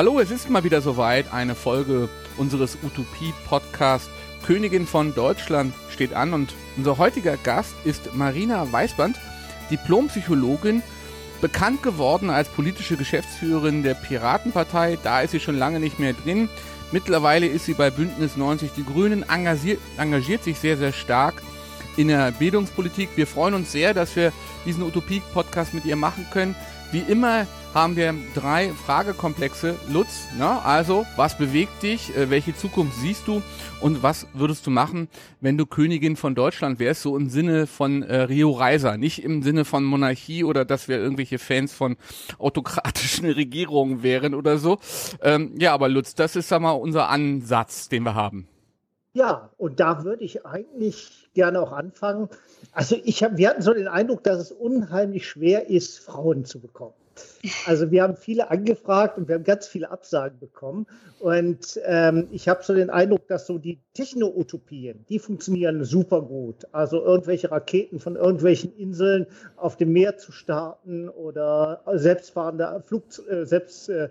Hallo, es ist mal wieder soweit. Eine Folge unseres Utopie-Podcasts Königin von Deutschland steht an und unser heutiger Gast ist Marina Weißband, Diplompsychologin, bekannt geworden als politische Geschäftsführerin der Piratenpartei. Da ist sie schon lange nicht mehr drin. Mittlerweile ist sie bei Bündnis 90 Die Grünen, engagiert, engagiert sich sehr, sehr stark in der Bildungspolitik. Wir freuen uns sehr, dass wir diesen Utopie-Podcast mit ihr machen können. Wie immer haben wir drei Fragekomplexe. Lutz, ne? also was bewegt dich, äh, welche Zukunft siehst du und was würdest du machen, wenn du Königin von Deutschland wärst, so im Sinne von äh, Rio Reiser, nicht im Sinne von Monarchie oder dass wir irgendwelche Fans von autokratischen Regierungen wären oder so. Ähm, ja, aber Lutz, das ist sag mal unser Ansatz, den wir haben. Ja, und da würde ich eigentlich gerne auch anfangen. Also ich hab, wir hatten so den Eindruck, dass es unheimlich schwer ist, Frauen zu bekommen. Also wir haben viele angefragt und wir haben ganz viele Absagen bekommen. Und ähm, ich habe so den Eindruck, dass so die Techno-Utopien, die funktionieren super gut. Also irgendwelche Raketen von irgendwelchen Inseln auf dem Meer zu starten oder selbstfahrende Flug, äh, selbst äh,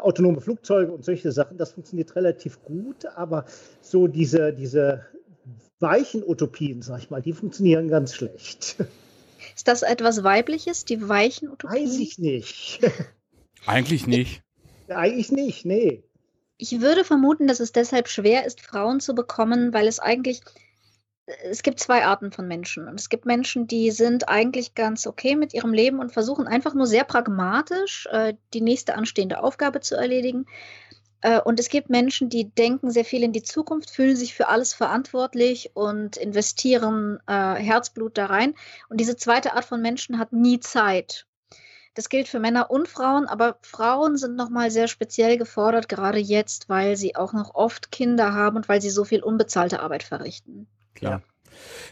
autonome Flugzeuge und solche Sachen, das funktioniert relativ gut. Aber so diese, diese weichen Utopien, sag ich mal, die funktionieren ganz schlecht. Ist das etwas Weibliches, die weichen Utopien? Weiß ich nicht. Eigentlich nicht. Eigentlich nicht, nee. Ich würde vermuten, dass es deshalb schwer ist, Frauen zu bekommen, weil es eigentlich, es gibt zwei Arten von Menschen. Und es gibt Menschen, die sind eigentlich ganz okay mit ihrem Leben und versuchen einfach nur sehr pragmatisch äh, die nächste anstehende Aufgabe zu erledigen. Äh, und es gibt Menschen, die denken sehr viel in die Zukunft, fühlen sich für alles verantwortlich und investieren äh, Herzblut da rein. Und diese zweite Art von Menschen hat nie Zeit. Das gilt für Männer und Frauen, aber Frauen sind nochmal sehr speziell gefordert, gerade jetzt, weil sie auch noch oft Kinder haben und weil sie so viel unbezahlte Arbeit verrichten. Klar.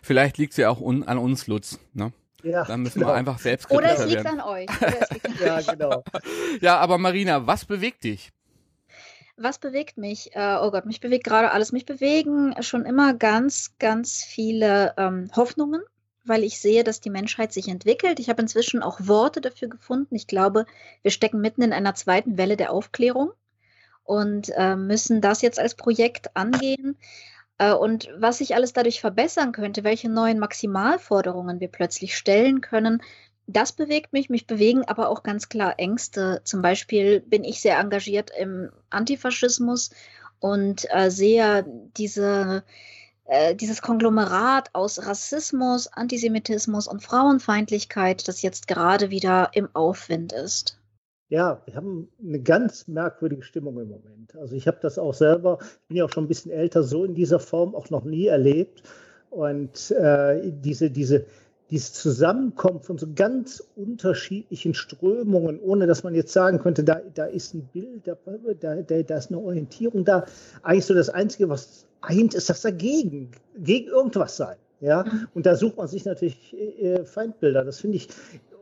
Vielleicht liegt sie auch un an uns, Lutz. Ne? Ja, da müssen genau. wir einfach selbst Oder es liegt werden. an euch. Es liegt an ja, genau. Ja, aber Marina, was bewegt dich? Was bewegt mich? Äh, oh Gott, mich bewegt gerade alles. Mich bewegen schon immer ganz, ganz viele ähm, Hoffnungen, weil ich sehe, dass die Menschheit sich entwickelt. Ich habe inzwischen auch Worte dafür gefunden. Ich glaube, wir stecken mitten in einer zweiten Welle der Aufklärung und äh, müssen das jetzt als Projekt angehen. Äh, und was sich alles dadurch verbessern könnte, welche neuen Maximalforderungen wir plötzlich stellen können, das bewegt mich. Mich bewegen aber auch ganz klar Ängste. Zum Beispiel bin ich sehr engagiert im Antifaschismus und äh, sehe diese, äh, dieses Konglomerat aus Rassismus, Antisemitismus und Frauenfeindlichkeit, das jetzt gerade wieder im Aufwind ist. Ja, wir haben eine ganz merkwürdige Stimmung im Moment. Also ich habe das auch selber, ich bin ja auch schon ein bisschen älter, so in dieser Form auch noch nie erlebt. Und äh, diese, diese, dieses Zusammenkommen von so ganz unterschiedlichen Strömungen, ohne dass man jetzt sagen könnte, da, da ist ein Bild, da, da, da ist eine Orientierung da. Eigentlich so das Einzige, was eint, ist das dagegen, gegen irgendwas sein. Ja, mhm. und da sucht man sich natürlich äh, Feindbilder. Das finde ich,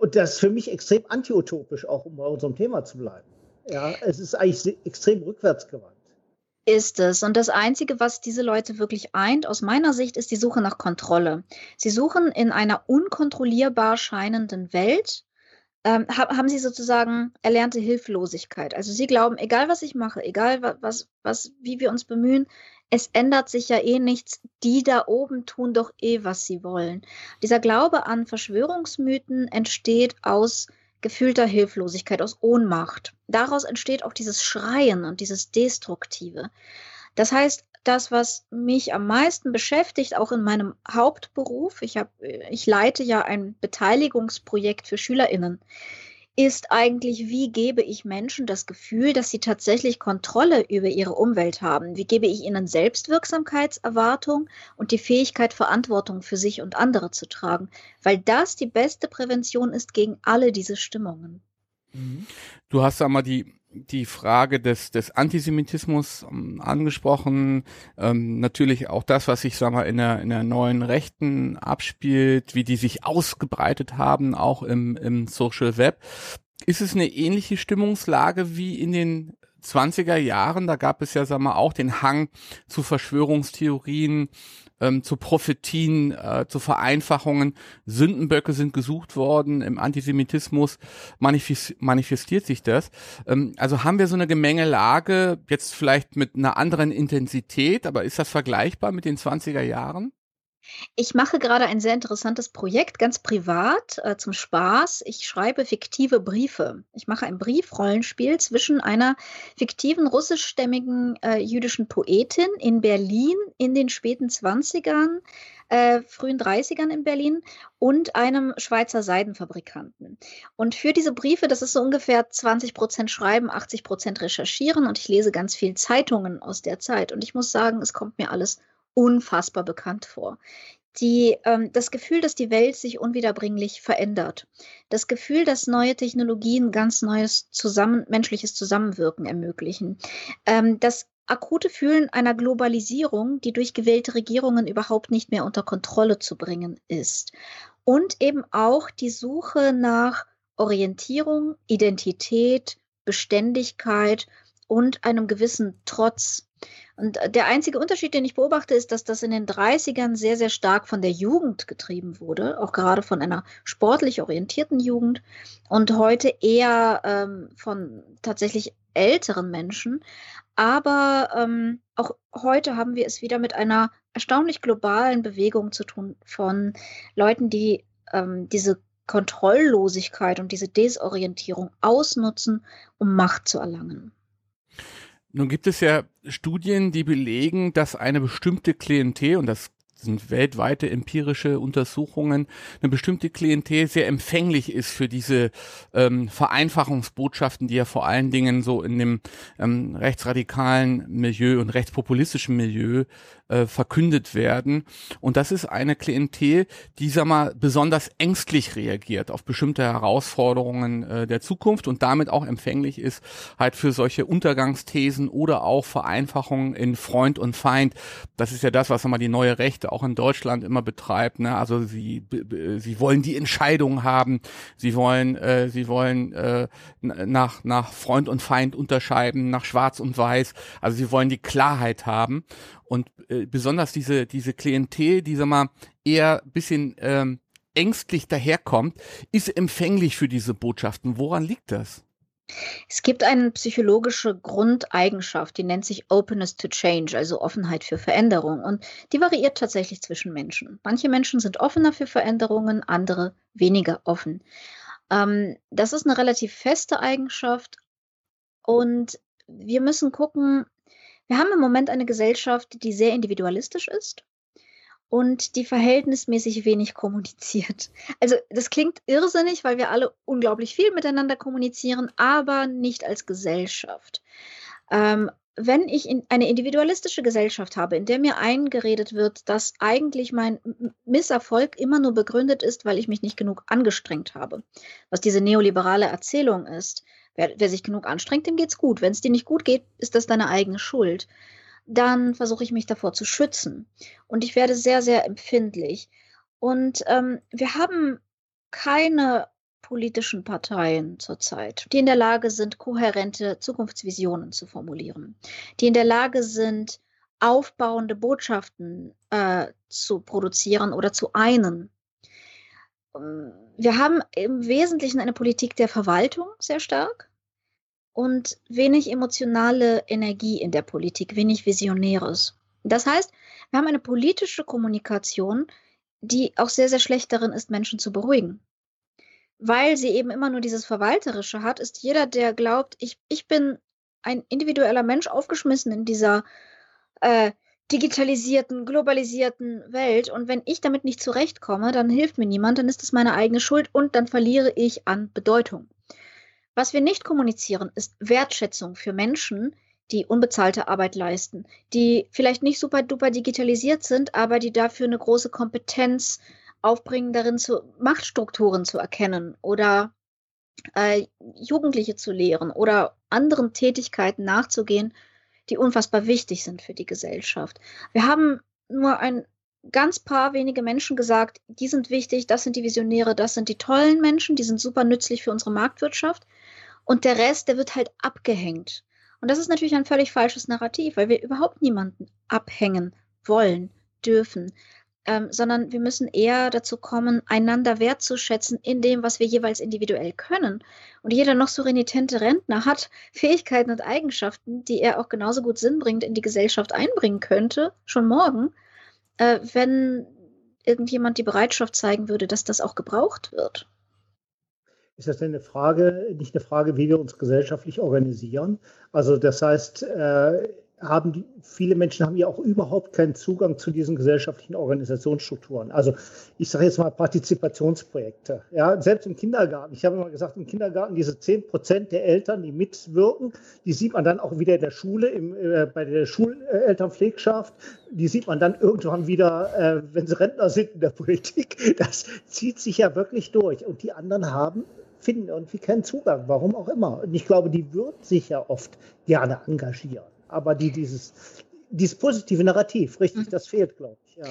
und das ist für mich extrem antiutopisch, auch um bei unserem Thema zu bleiben. Ja, es ist eigentlich extrem rückwärtsgewandt. Ist es. Und das Einzige, was diese Leute wirklich eint, aus meiner Sicht, ist die Suche nach Kontrolle. Sie suchen in einer unkontrollierbar scheinenden Welt, ähm, haben sie sozusagen erlernte Hilflosigkeit. Also sie glauben, egal was ich mache, egal was, was, wie wir uns bemühen, es ändert sich ja eh nichts. Die da oben tun doch eh, was sie wollen. Dieser Glaube an Verschwörungsmythen entsteht aus gefühlter Hilflosigkeit, aus Ohnmacht. Daraus entsteht auch dieses Schreien und dieses Destruktive. Das heißt, das, was mich am meisten beschäftigt, auch in meinem Hauptberuf, ich, hab, ich leite ja ein Beteiligungsprojekt für Schülerinnen, ist eigentlich, wie gebe ich Menschen das Gefühl, dass sie tatsächlich Kontrolle über ihre Umwelt haben? Wie gebe ich ihnen Selbstwirksamkeitserwartung und die Fähigkeit, Verantwortung für sich und andere zu tragen? Weil das die beste Prävention ist gegen alle diese Stimmungen. Mhm. Du hast einmal die die Frage des, des Antisemitismus ähm, angesprochen, ähm, natürlich auch das, was sich, sag mal, in der, in der neuen Rechten abspielt, wie die sich ausgebreitet haben, auch im, im Social Web. Ist es eine ähnliche Stimmungslage wie in den 20er Jahren, da gab es ja, sag mal, auch den Hang zu Verschwörungstheorien, ähm, zu Prophetien, äh, zu Vereinfachungen. Sündenböcke sind gesucht worden. Im Antisemitismus manifestiert sich das. Ähm, also haben wir so eine Gemengelage, jetzt vielleicht mit einer anderen Intensität, aber ist das vergleichbar mit den 20er Jahren? Ich mache gerade ein sehr interessantes Projekt, ganz privat, äh, zum Spaß. Ich schreibe fiktive Briefe. Ich mache ein Briefrollenspiel zwischen einer fiktiven russischstämmigen äh, jüdischen Poetin in Berlin in den späten 20ern, äh, frühen 30ern in Berlin und einem Schweizer Seidenfabrikanten. Und für diese Briefe, das ist so ungefähr 20 Prozent Schreiben, 80 Prozent Recherchieren und ich lese ganz viel Zeitungen aus der Zeit. Und ich muss sagen, es kommt mir alles unfassbar bekannt vor. Die, ähm, das Gefühl, dass die Welt sich unwiederbringlich verändert. Das Gefühl, dass neue Technologien ganz neues zusammen, menschliches Zusammenwirken ermöglichen. Ähm, das akute Fühlen einer Globalisierung, die durch gewählte Regierungen überhaupt nicht mehr unter Kontrolle zu bringen ist. Und eben auch die Suche nach Orientierung, Identität, Beständigkeit und einem gewissen Trotz und äh, der einzige Unterschied, den ich beobachte, ist, dass das in den 30ern sehr, sehr stark von der Jugend getrieben wurde, auch gerade von einer sportlich orientierten Jugend und heute eher ähm, von tatsächlich älteren Menschen. Aber ähm, auch heute haben wir es wieder mit einer erstaunlich globalen Bewegung zu tun von Leuten, die ähm, diese Kontrolllosigkeit und diese Desorientierung ausnutzen, um Macht zu erlangen. Nun gibt es ja Studien, die belegen, dass eine bestimmte Klientel, und das sind weltweite empirische Untersuchungen, eine bestimmte Klientel sehr empfänglich ist für diese ähm, Vereinfachungsbotschaften, die ja vor allen Dingen so in dem ähm, rechtsradikalen Milieu und rechtspopulistischen Milieu äh, verkündet werden. Und das ist eine Klientel, die, sag mal, besonders ängstlich reagiert auf bestimmte Herausforderungen äh, der Zukunft und damit auch empfänglich ist halt für solche Untergangsthesen oder auch Vereinfachungen in Freund und Feind. Das ist ja das, was sag mal die neue Rechte auch in Deutschland immer betreibt. Ne? Also sie, sie wollen die Entscheidung haben, sie wollen, äh, sie wollen äh, nach, nach Freund und Feind unterscheiden, nach Schwarz und Weiß. Also sie wollen die Klarheit haben. Und äh, besonders diese, diese Klientel, die sag mal eher bisschen ähm, ängstlich daherkommt, ist empfänglich für diese Botschaften. Woran liegt das? Es gibt eine psychologische Grundeigenschaft, die nennt sich Openness to Change, also Offenheit für Veränderung. Und die variiert tatsächlich zwischen Menschen. Manche Menschen sind offener für Veränderungen, andere weniger offen. Ähm, das ist eine relativ feste Eigenschaft. Und wir müssen gucken, wir haben im Moment eine Gesellschaft, die sehr individualistisch ist und die verhältnismäßig wenig kommuniziert. Also das klingt irrsinnig, weil wir alle unglaublich viel miteinander kommunizieren, aber nicht als Gesellschaft. Ähm, wenn ich in eine individualistische Gesellschaft habe, in der mir eingeredet wird, dass eigentlich mein Misserfolg immer nur begründet ist, weil ich mich nicht genug angestrengt habe, was diese neoliberale Erzählung ist, Wer, wer sich genug anstrengt, dem geht's gut. Wenn es dir nicht gut geht, ist das deine eigene Schuld. Dann versuche ich mich davor zu schützen. Und ich werde sehr, sehr empfindlich. Und ähm, wir haben keine politischen Parteien zurzeit, die in der Lage sind, kohärente Zukunftsvisionen zu formulieren, die in der Lage sind, aufbauende Botschaften äh, zu produzieren oder zu einen. Ähm, wir haben im Wesentlichen eine Politik der Verwaltung sehr stark und wenig emotionale Energie in der Politik, wenig Visionäres. Das heißt, wir haben eine politische Kommunikation, die auch sehr, sehr schlecht darin ist, Menschen zu beruhigen. Weil sie eben immer nur dieses Verwalterische hat, ist jeder, der glaubt, ich, ich bin ein individueller Mensch aufgeschmissen in dieser äh, digitalisierten, globalisierten Welt. Und wenn ich damit nicht zurechtkomme, dann hilft mir niemand, dann ist es meine eigene Schuld und dann verliere ich an Bedeutung. Was wir nicht kommunizieren, ist Wertschätzung für Menschen, die unbezahlte Arbeit leisten, die vielleicht nicht super duper digitalisiert sind, aber die dafür eine große Kompetenz aufbringen, darin zu Machtstrukturen zu erkennen oder äh, Jugendliche zu lehren oder anderen Tätigkeiten nachzugehen, die unfassbar wichtig sind für die Gesellschaft. Wir haben nur ein ganz paar wenige Menschen gesagt, die sind wichtig, das sind die Visionäre, das sind die tollen Menschen, die sind super nützlich für unsere Marktwirtschaft. Und der Rest, der wird halt abgehängt. Und das ist natürlich ein völlig falsches Narrativ, weil wir überhaupt niemanden abhängen wollen, dürfen, ähm, sondern wir müssen eher dazu kommen, einander wertzuschätzen in dem, was wir jeweils individuell können. Und jeder noch so renitente Rentner hat Fähigkeiten und Eigenschaften, die er auch genauso gut sinnbringend in die Gesellschaft einbringen könnte, schon morgen, äh, wenn irgendjemand die Bereitschaft zeigen würde, dass das auch gebraucht wird. Ist das denn eine Frage, nicht eine Frage, wie wir uns gesellschaftlich organisieren? Also das heißt, äh, haben die, viele Menschen haben ja auch überhaupt keinen Zugang zu diesen gesellschaftlichen Organisationsstrukturen. Also ich sage jetzt mal Partizipationsprojekte. Ja, selbst im Kindergarten. Ich habe immer gesagt, im Kindergarten diese 10 Prozent der Eltern, die mitwirken, die sieht man dann auch wieder in der Schule, im, äh, bei der Schulelternpflegschaft. Die sieht man dann irgendwann wieder, äh, wenn sie Rentner sind in der Politik. Das zieht sich ja wirklich durch. Und die anderen haben finden irgendwie keinen Zugang, warum auch immer. Und ich glaube, die würden sich ja oft gerne engagieren aber die, dieses, dieses positive Narrativ, richtig, mhm. das fehlt, glaube ich. Ja.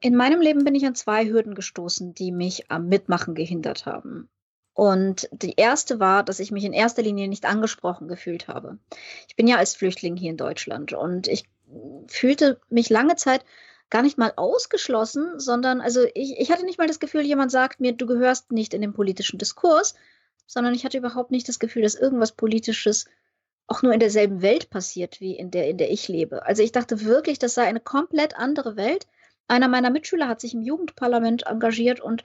In meinem Leben bin ich an zwei Hürden gestoßen, die mich am Mitmachen gehindert haben. Und die erste war, dass ich mich in erster Linie nicht angesprochen gefühlt habe. Ich bin ja als Flüchtling hier in Deutschland und ich fühlte mich lange Zeit gar nicht mal ausgeschlossen, sondern also ich, ich hatte nicht mal das Gefühl, jemand sagt mir, du gehörst nicht in den politischen Diskurs, sondern ich hatte überhaupt nicht das Gefühl, dass irgendwas Politisches auch nur in derselben Welt passiert, wie in der, in der ich lebe. Also ich dachte wirklich, das sei eine komplett andere Welt. Einer meiner Mitschüler hat sich im Jugendparlament engagiert und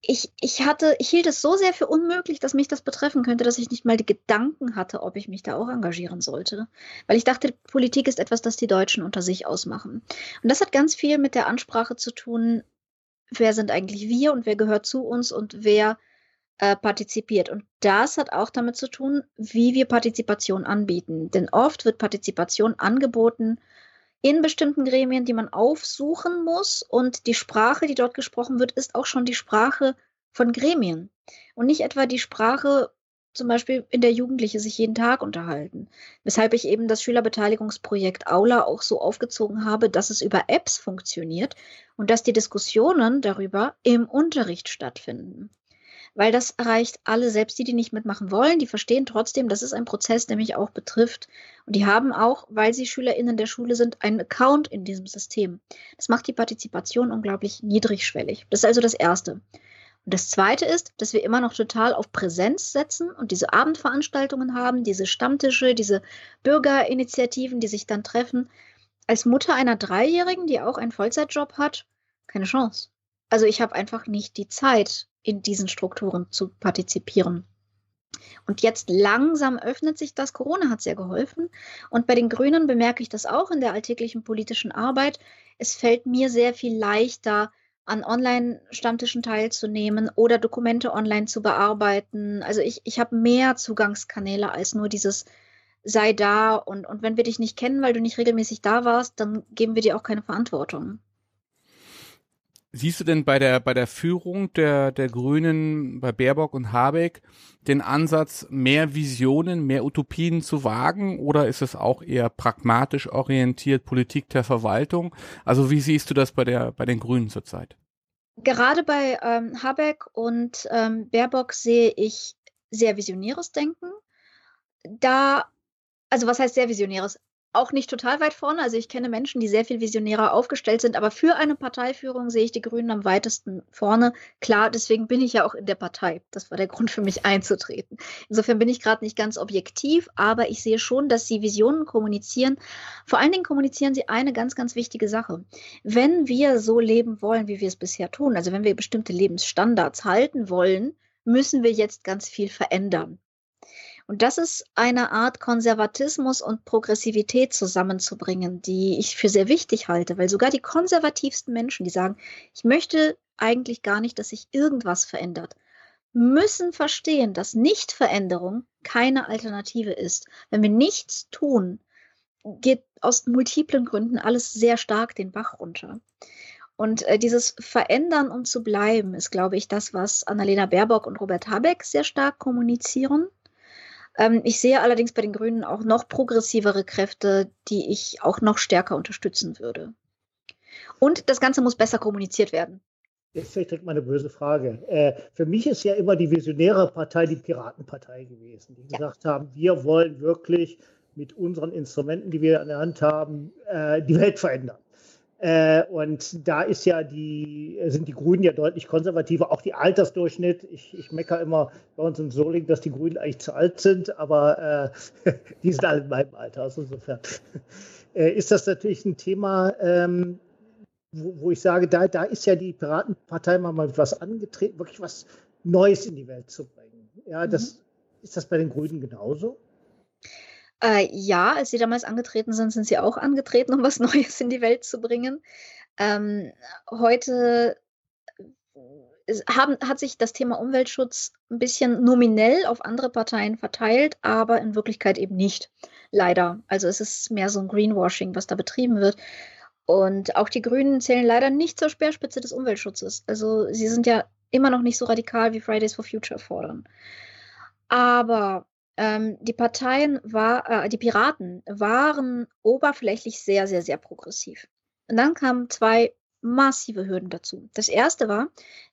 ich, ich hatte, ich hielt es so sehr für unmöglich, dass mich das betreffen könnte, dass ich nicht mal die Gedanken hatte, ob ich mich da auch engagieren sollte. Weil ich dachte, Politik ist etwas, das die Deutschen unter sich ausmachen. Und das hat ganz viel mit der Ansprache zu tun, wer sind eigentlich wir und wer gehört zu uns und wer äh, partizipiert. Und das hat auch damit zu tun, wie wir Partizipation anbieten. Denn oft wird Partizipation angeboten in bestimmten Gremien, die man aufsuchen muss. Und die Sprache, die dort gesprochen wird, ist auch schon die Sprache von Gremien. Und nicht etwa die Sprache, zum Beispiel in der Jugendliche sich jeden Tag unterhalten. Weshalb ich eben das Schülerbeteiligungsprojekt Aula auch so aufgezogen habe, dass es über Apps funktioniert und dass die Diskussionen darüber im Unterricht stattfinden weil das erreicht alle, selbst die, die nicht mitmachen wollen, die verstehen trotzdem, das ist ein Prozess, der mich auch betrifft. Und die haben auch, weil sie SchülerInnen der Schule sind, einen Account in diesem System. Das macht die Partizipation unglaublich niedrigschwellig. Das ist also das Erste. Und das Zweite ist, dass wir immer noch total auf Präsenz setzen und diese Abendveranstaltungen haben, diese Stammtische, diese Bürgerinitiativen, die sich dann treffen. Als Mutter einer Dreijährigen, die auch einen Vollzeitjob hat, keine Chance. Also ich habe einfach nicht die Zeit, in diesen Strukturen zu partizipieren. Und jetzt langsam öffnet sich das. Corona hat sehr geholfen. Und bei den Grünen bemerke ich das auch in der alltäglichen politischen Arbeit. Es fällt mir sehr viel leichter, an Online-Stammtischen teilzunehmen oder Dokumente online zu bearbeiten. Also ich, ich habe mehr Zugangskanäle als nur dieses sei da und, und wenn wir dich nicht kennen, weil du nicht regelmäßig da warst, dann geben wir dir auch keine Verantwortung. Siehst du denn bei der, bei der Führung der, der Grünen, bei Baerbock und Habeck, den Ansatz, mehr Visionen, mehr Utopien zu wagen? Oder ist es auch eher pragmatisch orientiert, Politik der Verwaltung? Also wie siehst du das bei, der, bei den Grünen zurzeit? Gerade bei ähm, Habeck und ähm, Baerbock sehe ich sehr visionäres Denken. Da, also was heißt sehr visionäres? Auch nicht total weit vorne. Also ich kenne Menschen, die sehr viel visionärer aufgestellt sind, aber für eine Parteiführung sehe ich die Grünen am weitesten vorne. Klar, deswegen bin ich ja auch in der Partei. Das war der Grund für mich einzutreten. Insofern bin ich gerade nicht ganz objektiv, aber ich sehe schon, dass sie Visionen kommunizieren. Vor allen Dingen kommunizieren sie eine ganz, ganz wichtige Sache. Wenn wir so leben wollen, wie wir es bisher tun, also wenn wir bestimmte Lebensstandards halten wollen, müssen wir jetzt ganz viel verändern. Und das ist eine Art Konservatismus und Progressivität zusammenzubringen, die ich für sehr wichtig halte, weil sogar die konservativsten Menschen, die sagen, ich möchte eigentlich gar nicht, dass sich irgendwas verändert, müssen verstehen, dass Nichtveränderung keine Alternative ist. Wenn wir nichts tun, geht aus multiplen Gründen alles sehr stark den Bach runter. Und äh, dieses Verändern, um zu bleiben, ist, glaube ich, das, was Annalena Baerbock und Robert Habeck sehr stark kommunizieren. Ähm, ich sehe allerdings bei den Grünen auch noch progressivere Kräfte, die ich auch noch stärker unterstützen würde. Und das Ganze muss besser kommuniziert werden. Jetzt stelle ich direkt mal eine böse Frage. Äh, für mich ist ja immer die visionäre Partei die Piratenpartei gewesen, die ja. gesagt haben, wir wollen wirklich mit unseren Instrumenten, die wir an der Hand haben, äh, die Welt verändern. Äh, und da ist ja die, sind die Grünen ja deutlich konservativer, auch die Altersdurchschnitt. Ich, ich meckere immer bei uns in Soling, dass die Grünen eigentlich zu alt sind, aber äh, die sind alle in meinem Alter. Also insofern äh, ist das natürlich ein Thema, ähm, wo, wo, ich sage, da, da ist ja die Piratenpartei mal mit was angetreten, wirklich was Neues in die Welt zu bringen. Ja, das mhm. ist das bei den Grünen genauso? Äh, ja, als sie damals angetreten sind, sind sie auch angetreten, um was Neues in die Welt zu bringen. Ähm, heute äh, haben, hat sich das Thema Umweltschutz ein bisschen nominell auf andere Parteien verteilt, aber in Wirklichkeit eben nicht. Leider. Also es ist mehr so ein Greenwashing, was da betrieben wird. Und auch die Grünen zählen leider nicht zur Speerspitze des Umweltschutzes. Also sie sind ja immer noch nicht so radikal, wie Fridays for Future fordern. Aber ähm, die Parteien war, äh, die Piraten waren oberflächlich sehr, sehr, sehr progressiv. Und dann kamen zwei massive Hürden dazu. Das erste war,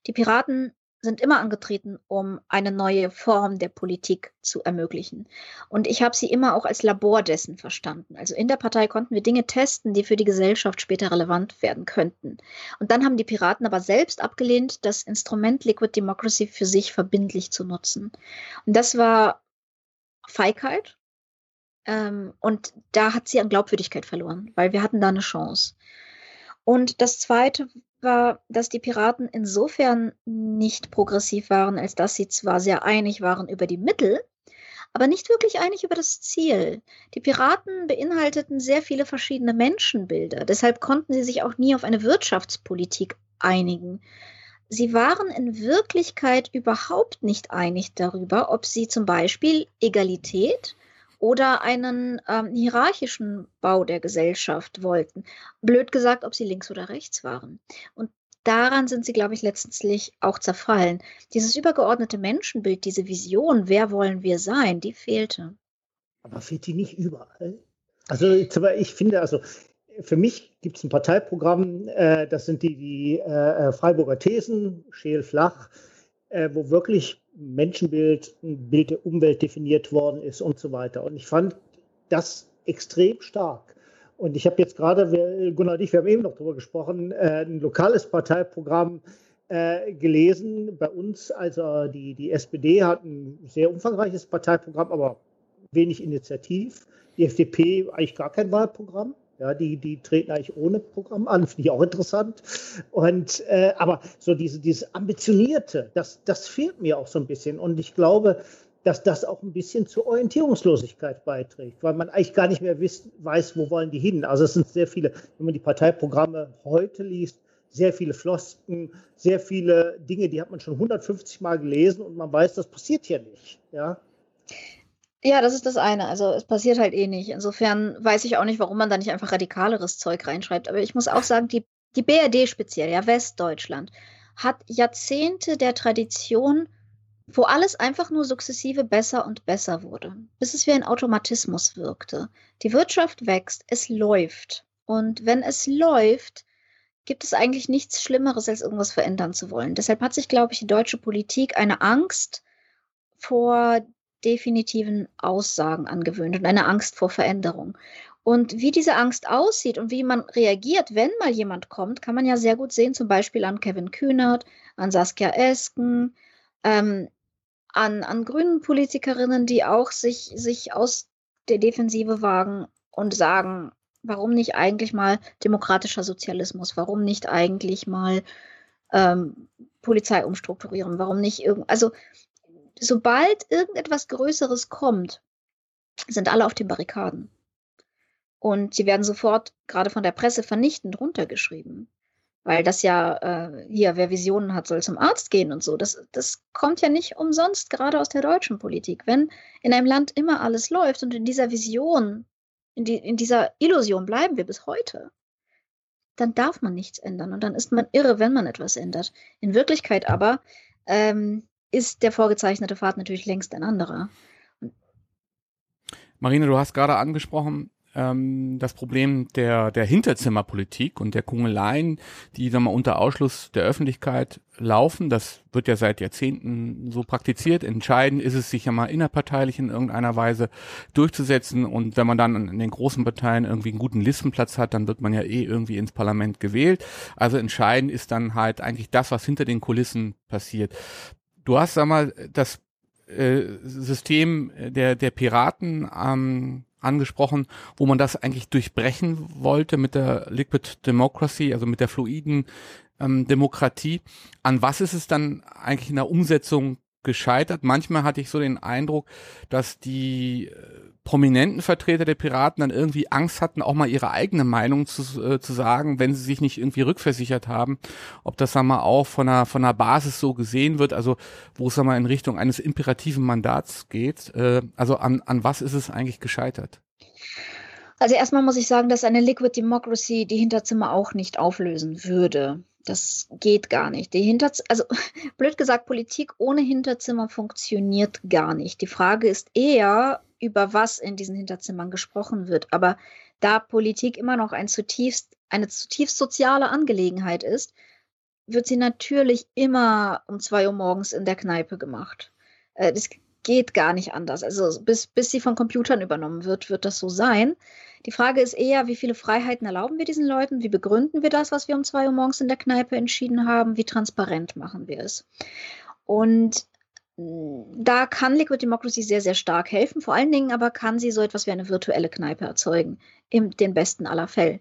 die Piraten sind immer angetreten, um eine neue Form der Politik zu ermöglichen. Und ich habe sie immer auch als Labor dessen verstanden. Also in der Partei konnten wir Dinge testen, die für die Gesellschaft später relevant werden könnten. Und dann haben die Piraten aber selbst abgelehnt, das Instrument Liquid Democracy für sich verbindlich zu nutzen. Und das war Feigheit. Ähm, und da hat sie an Glaubwürdigkeit verloren, weil wir hatten da eine Chance. Und das Zweite war, dass die Piraten insofern nicht progressiv waren, als dass sie zwar sehr einig waren über die Mittel, aber nicht wirklich einig über das Ziel. Die Piraten beinhalteten sehr viele verschiedene Menschenbilder. Deshalb konnten sie sich auch nie auf eine Wirtschaftspolitik einigen sie waren in Wirklichkeit überhaupt nicht einig darüber, ob sie zum Beispiel Egalität oder einen ähm, hierarchischen Bau der Gesellschaft wollten. Blöd gesagt, ob sie links oder rechts waren. Und daran sind sie, glaube ich, letztlich auch zerfallen. Dieses übergeordnete Menschenbild, diese Vision, wer wollen wir sein, die fehlte. Aber fehlt die nicht überall? Also ich finde, also für mich gibt es ein Parteiprogramm, äh, das sind die, die äh, äh, Freiburger Thesen, scheel flach, äh, wo wirklich Menschenbild, ein Bild der Umwelt definiert worden ist und so weiter. Und ich fand das extrem stark. Und ich habe jetzt gerade, Gunnar und ich, wir haben eben noch darüber gesprochen, äh, ein lokales Parteiprogramm äh, gelesen. Bei uns, also die, die SPD hat ein sehr umfangreiches Parteiprogramm, aber wenig Initiativ. Die FDP eigentlich gar kein Wahlprogramm. Ja, die, die treten eigentlich ohne Programm an, finde ich auch interessant. Und äh, aber so diese, dieses Ambitionierte, das, das fehlt mir auch so ein bisschen. Und ich glaube, dass das auch ein bisschen zur Orientierungslosigkeit beiträgt, weil man eigentlich gar nicht mehr wiss, weiß, wo wollen die hin. Also es sind sehr viele, wenn man die Parteiprogramme heute liest, sehr viele Flosken, sehr viele Dinge, die hat man schon 150 Mal gelesen und man weiß, das passiert hier nicht. Ja. Ja, das ist das eine. Also es passiert halt eh nicht. Insofern weiß ich auch nicht, warum man da nicht einfach radikaleres Zeug reinschreibt. Aber ich muss auch sagen, die, die BRD speziell, ja, Westdeutschland, hat Jahrzehnte der Tradition, wo alles einfach nur sukzessive besser und besser wurde, bis es wie ein Automatismus wirkte. Die Wirtschaft wächst, es läuft. Und wenn es läuft, gibt es eigentlich nichts Schlimmeres, als irgendwas verändern zu wollen. Deshalb hat sich, glaube ich, die deutsche Politik eine Angst vor definitiven Aussagen angewöhnt und eine Angst vor Veränderung. Und wie diese Angst aussieht und wie man reagiert, wenn mal jemand kommt, kann man ja sehr gut sehen, zum Beispiel an Kevin Kühnert, an Saskia Esken, ähm, an, an grünen Politikerinnen, die auch sich, sich aus der Defensive wagen und sagen, warum nicht eigentlich mal demokratischer Sozialismus, warum nicht eigentlich mal ähm, Polizei umstrukturieren, warum nicht irgend, also sobald irgendetwas Größeres kommt, sind alle auf den Barrikaden. Und sie werden sofort gerade von der Presse vernichtend runtergeschrieben. Weil das ja äh, hier, wer Visionen hat, soll zum Arzt gehen und so. Das, das kommt ja nicht umsonst gerade aus der deutschen Politik. Wenn in einem Land immer alles läuft und in dieser Vision, in, die, in dieser Illusion bleiben wir bis heute, dann darf man nichts ändern. Und dann ist man irre, wenn man etwas ändert. In Wirklichkeit aber ähm, ist der vorgezeichnete Pfad natürlich längst ein anderer. Marine, du hast gerade angesprochen, ähm, das Problem der, der Hinterzimmerpolitik und der Kungeleien, die sagen wir, unter Ausschluss der Öffentlichkeit laufen. Das wird ja seit Jahrzehnten so praktiziert. Entscheidend ist es, sich ja mal innerparteilich in irgendeiner Weise durchzusetzen. Und wenn man dann in den großen Parteien irgendwie einen guten Listenplatz hat, dann wird man ja eh irgendwie ins Parlament gewählt. Also entscheidend ist dann halt eigentlich das, was hinter den Kulissen passiert. Du hast, sag mal, das äh, System der, der Piraten ähm, angesprochen, wo man das eigentlich durchbrechen wollte mit der Liquid Democracy, also mit der fluiden ähm, Demokratie. An was ist es dann eigentlich in der Umsetzung gescheitert? Manchmal hatte ich so den Eindruck, dass die äh, prominenten Vertreter der Piraten dann irgendwie Angst hatten, auch mal ihre eigene Meinung zu, äh, zu sagen, wenn sie sich nicht irgendwie rückversichert haben, ob das dann mal auch von einer, von einer Basis so gesehen wird, also wo es mal in Richtung eines imperativen Mandats geht. Äh, also an, an was ist es eigentlich gescheitert? Also erstmal muss ich sagen, dass eine Liquid Democracy die Hinterzimmer auch nicht auflösen würde. Das geht gar nicht. Die Hinterz also blöd gesagt, Politik ohne Hinterzimmer funktioniert gar nicht. Die Frage ist eher, über was in diesen Hinterzimmern gesprochen wird. Aber da Politik immer noch ein zutiefst, eine zutiefst soziale Angelegenheit ist, wird sie natürlich immer um zwei Uhr morgens in der Kneipe gemacht. Äh, das geht gar nicht anders. Also bis, bis sie von Computern übernommen wird, wird das so sein. Die Frage ist eher, wie viele Freiheiten erlauben wir diesen Leuten? Wie begründen wir das, was wir um zwei Uhr morgens in der Kneipe entschieden haben? Wie transparent machen wir es? Und da kann Liquid Democracy sehr, sehr stark helfen. Vor allen Dingen aber kann sie so etwas wie eine virtuelle Kneipe erzeugen, in den besten aller Fälle.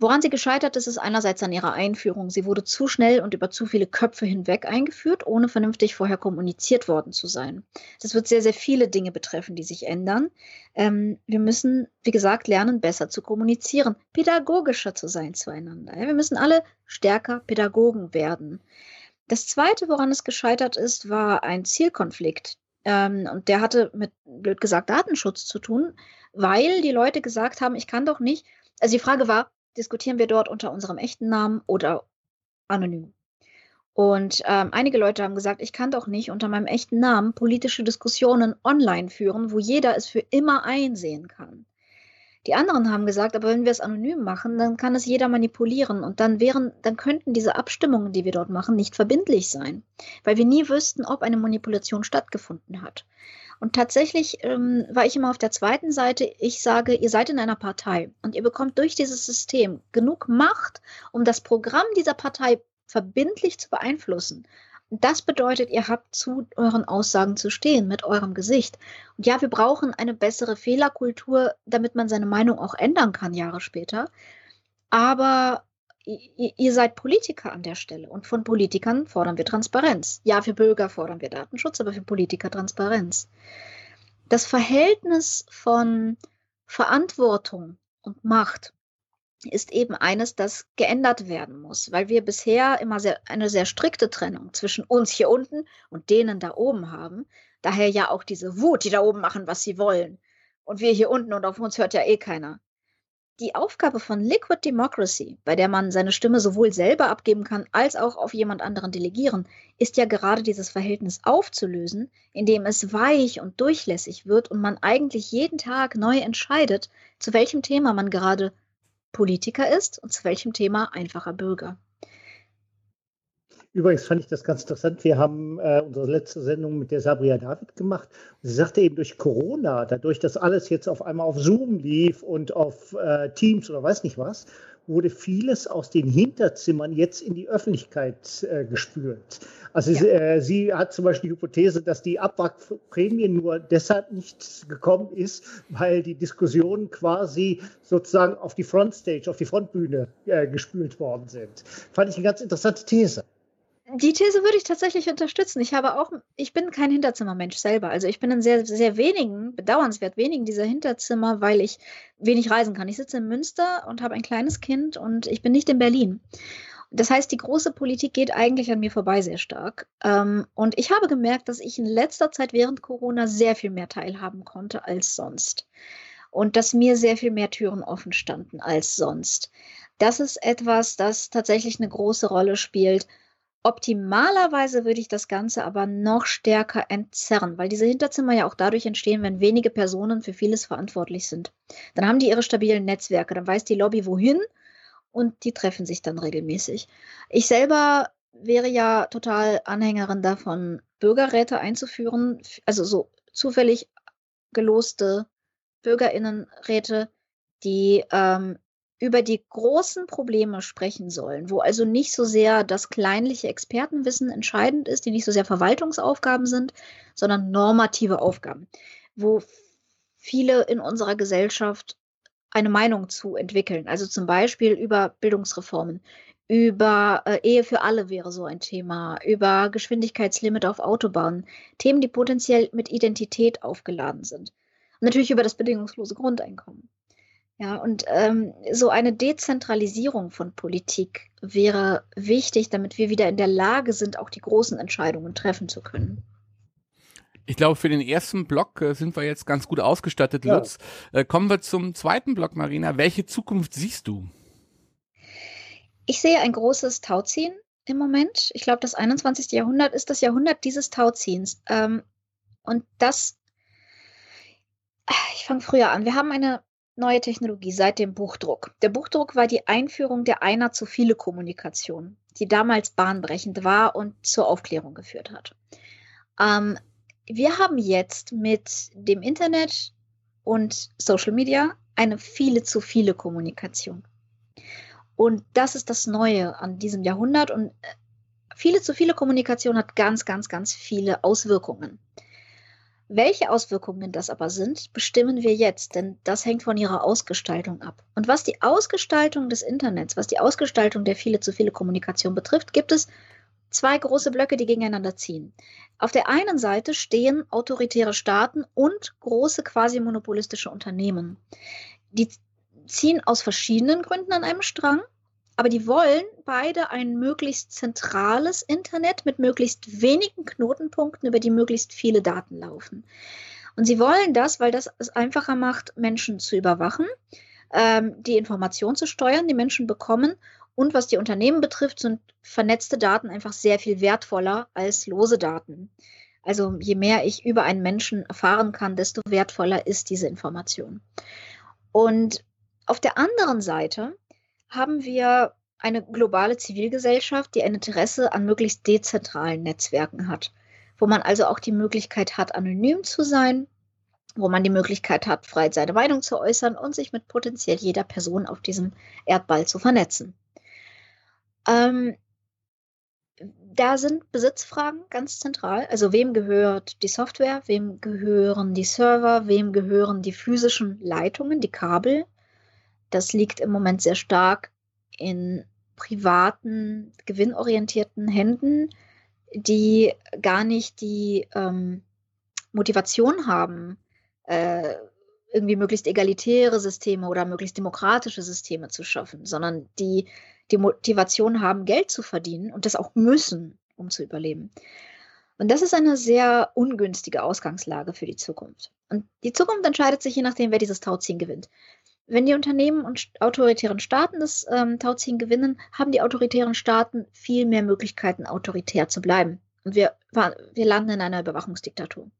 Woran sie gescheitert ist, ist einerseits an ihrer Einführung. Sie wurde zu schnell und über zu viele Köpfe hinweg eingeführt, ohne vernünftig vorher kommuniziert worden zu sein. Das wird sehr, sehr viele Dinge betreffen, die sich ändern. Ähm, wir müssen, wie gesagt, lernen, besser zu kommunizieren, pädagogischer zu sein zueinander. Ja, wir müssen alle stärker Pädagogen werden. Das Zweite, woran es gescheitert ist, war ein Zielkonflikt. Ähm, und der hatte mit, blöd gesagt, Datenschutz zu tun, weil die Leute gesagt haben, ich kann doch nicht. Also die Frage war, diskutieren wir dort unter unserem echten Namen oder anonym? Und ähm, einige Leute haben gesagt, ich kann doch nicht unter meinem echten Namen politische Diskussionen online führen, wo jeder es für immer einsehen kann. Die anderen haben gesagt, aber wenn wir es anonym machen, dann kann es jeder manipulieren und dann wären, dann könnten diese Abstimmungen, die wir dort machen, nicht verbindlich sein, weil wir nie wüssten, ob eine Manipulation stattgefunden hat. Und tatsächlich ähm, war ich immer auf der zweiten Seite. Ich sage, ihr seid in einer Partei und ihr bekommt durch dieses System genug Macht, um das Programm dieser Partei verbindlich zu beeinflussen. Das bedeutet, ihr habt zu euren Aussagen zu stehen mit eurem Gesicht. Und ja, wir brauchen eine bessere Fehlerkultur, damit man seine Meinung auch ändern kann Jahre später. Aber ihr, seid Politiker an der Stelle und von Politikern fordern wir Transparenz. Ja, für Bürger fordern wir Datenschutz, aber für Politiker Transparenz. Das Verhältnis von Verantwortung und Macht ist eben eines, das geändert werden muss, weil wir bisher immer sehr, eine sehr strikte Trennung zwischen uns hier unten und denen da oben haben. Daher ja auch diese Wut, die da oben machen, was sie wollen. Und wir hier unten und auf uns hört ja eh keiner. Die Aufgabe von Liquid Democracy, bei der man seine Stimme sowohl selber abgeben kann, als auch auf jemand anderen delegieren, ist ja gerade dieses Verhältnis aufzulösen, indem es weich und durchlässig wird und man eigentlich jeden Tag neu entscheidet, zu welchem Thema man gerade Politiker ist und zu welchem Thema einfacher Bürger. Übrigens fand ich das ganz interessant. Wir haben äh, unsere letzte Sendung mit der Sabria David gemacht. sie sagte eben durch Corona, dadurch, dass alles jetzt auf einmal auf Zoom lief und auf äh, Teams oder weiß nicht was, wurde vieles aus den Hinterzimmern jetzt in die Öffentlichkeit äh, gespült. Also ja. äh, sie hat zum Beispiel die Hypothese, dass die Abwrackprämie nur deshalb nicht gekommen ist, weil die Diskussionen quasi sozusagen auf die Frontstage, auf die Frontbühne äh, gespült worden sind. Fand ich eine ganz interessante These. Die These würde ich tatsächlich unterstützen. Ich habe auch, ich bin kein Hinterzimmermensch selber. Also ich bin in sehr, sehr wenigen, bedauernswert wenigen dieser Hinterzimmer, weil ich wenig reisen kann. Ich sitze in Münster und habe ein kleines Kind und ich bin nicht in Berlin. Das heißt, die große Politik geht eigentlich an mir vorbei sehr stark. Ähm, und ich habe gemerkt, dass ich in letzter Zeit während Corona sehr viel mehr teilhaben konnte als sonst. Und dass mir sehr viel mehr Türen offen standen als sonst. Das ist etwas, das tatsächlich eine große Rolle spielt Optimalerweise würde ich das Ganze aber noch stärker entzerren, weil diese Hinterzimmer ja auch dadurch entstehen, wenn wenige Personen für vieles verantwortlich sind. Dann haben die ihre stabilen Netzwerke, dann weiß die Lobby wohin und die treffen sich dann regelmäßig. Ich selber wäre ja total Anhängerin davon, Bürgerräte einzuführen, also so zufällig geloste Bürgerinnenräte, die ähm, über die großen Probleme sprechen sollen, wo also nicht so sehr das kleinliche Expertenwissen entscheidend ist, die nicht so sehr Verwaltungsaufgaben sind, sondern normative Aufgaben, wo viele in unserer Gesellschaft eine Meinung zu entwickeln. Also zum Beispiel über Bildungsreformen, über äh, Ehe für alle wäre so ein Thema, über Geschwindigkeitslimit auf Autobahnen, Themen, die potenziell mit Identität aufgeladen sind. Natürlich über das bedingungslose Grundeinkommen. Ja, und ähm, so eine Dezentralisierung von Politik wäre wichtig, damit wir wieder in der Lage sind, auch die großen Entscheidungen treffen zu können. Ich glaube, für den ersten Block äh, sind wir jetzt ganz gut ausgestattet, ja. Lutz. Äh, kommen wir zum zweiten Block, Marina. Welche Zukunft siehst du? Ich sehe ein großes Tauziehen im Moment. Ich glaube, das 21. Jahrhundert ist das Jahrhundert dieses Tauziehens. Ähm, und das, ich fange früher an. Wir haben eine neue Technologie seit dem Buchdruck. Der Buchdruck war die Einführung der einer zu viele Kommunikation, die damals bahnbrechend war und zur Aufklärung geführt hat. Ähm, wir haben jetzt mit dem Internet und Social Media eine viele zu viele Kommunikation. Und das ist das Neue an diesem Jahrhundert. Und äh, viele zu viele Kommunikation hat ganz, ganz, ganz viele Auswirkungen. Welche Auswirkungen das aber sind, bestimmen wir jetzt, denn das hängt von ihrer Ausgestaltung ab. Und was die Ausgestaltung des Internets, was die Ausgestaltung der viele zu viele Kommunikation betrifft, gibt es zwei große Blöcke, die gegeneinander ziehen. Auf der einen Seite stehen autoritäre Staaten und große quasi monopolistische Unternehmen. Die ziehen aus verschiedenen Gründen an einem Strang aber die wollen beide ein möglichst zentrales Internet mit möglichst wenigen Knotenpunkten, über die möglichst viele Daten laufen. Und sie wollen das, weil das es einfacher macht, Menschen zu überwachen, ähm, die Information zu steuern, die Menschen bekommen. Und was die Unternehmen betrifft, sind vernetzte Daten einfach sehr viel wertvoller als lose Daten. Also je mehr ich über einen Menschen erfahren kann, desto wertvoller ist diese Information. Und auf der anderen Seite haben wir eine globale Zivilgesellschaft, die ein Interesse an möglichst dezentralen Netzwerken hat, wo man also auch die Möglichkeit hat, anonym zu sein, wo man die Möglichkeit hat, frei seine Meinung zu äußern und sich mit potenziell jeder Person auf diesem Erdball zu vernetzen. Ähm, da sind Besitzfragen ganz zentral. Also wem gehört die Software, wem gehören die Server, wem gehören die physischen Leitungen, die Kabel, das liegt im Moment sehr stark in privaten, gewinnorientierten Händen, die gar nicht die ähm, Motivation haben, äh, irgendwie möglichst egalitäre Systeme oder möglichst demokratische Systeme zu schaffen, sondern die die Motivation haben, Geld zu verdienen und das auch müssen, um zu überleben. Und das ist eine sehr ungünstige Ausgangslage für die Zukunft. Und die Zukunft entscheidet sich je nachdem, wer dieses Tauziehen gewinnt. Wenn die Unternehmen und autoritären Staaten das ähm, Tauziehen gewinnen, haben die autoritären Staaten viel mehr Möglichkeiten, autoritär zu bleiben. Und wir, wir landen in einer Überwachungsdiktatur.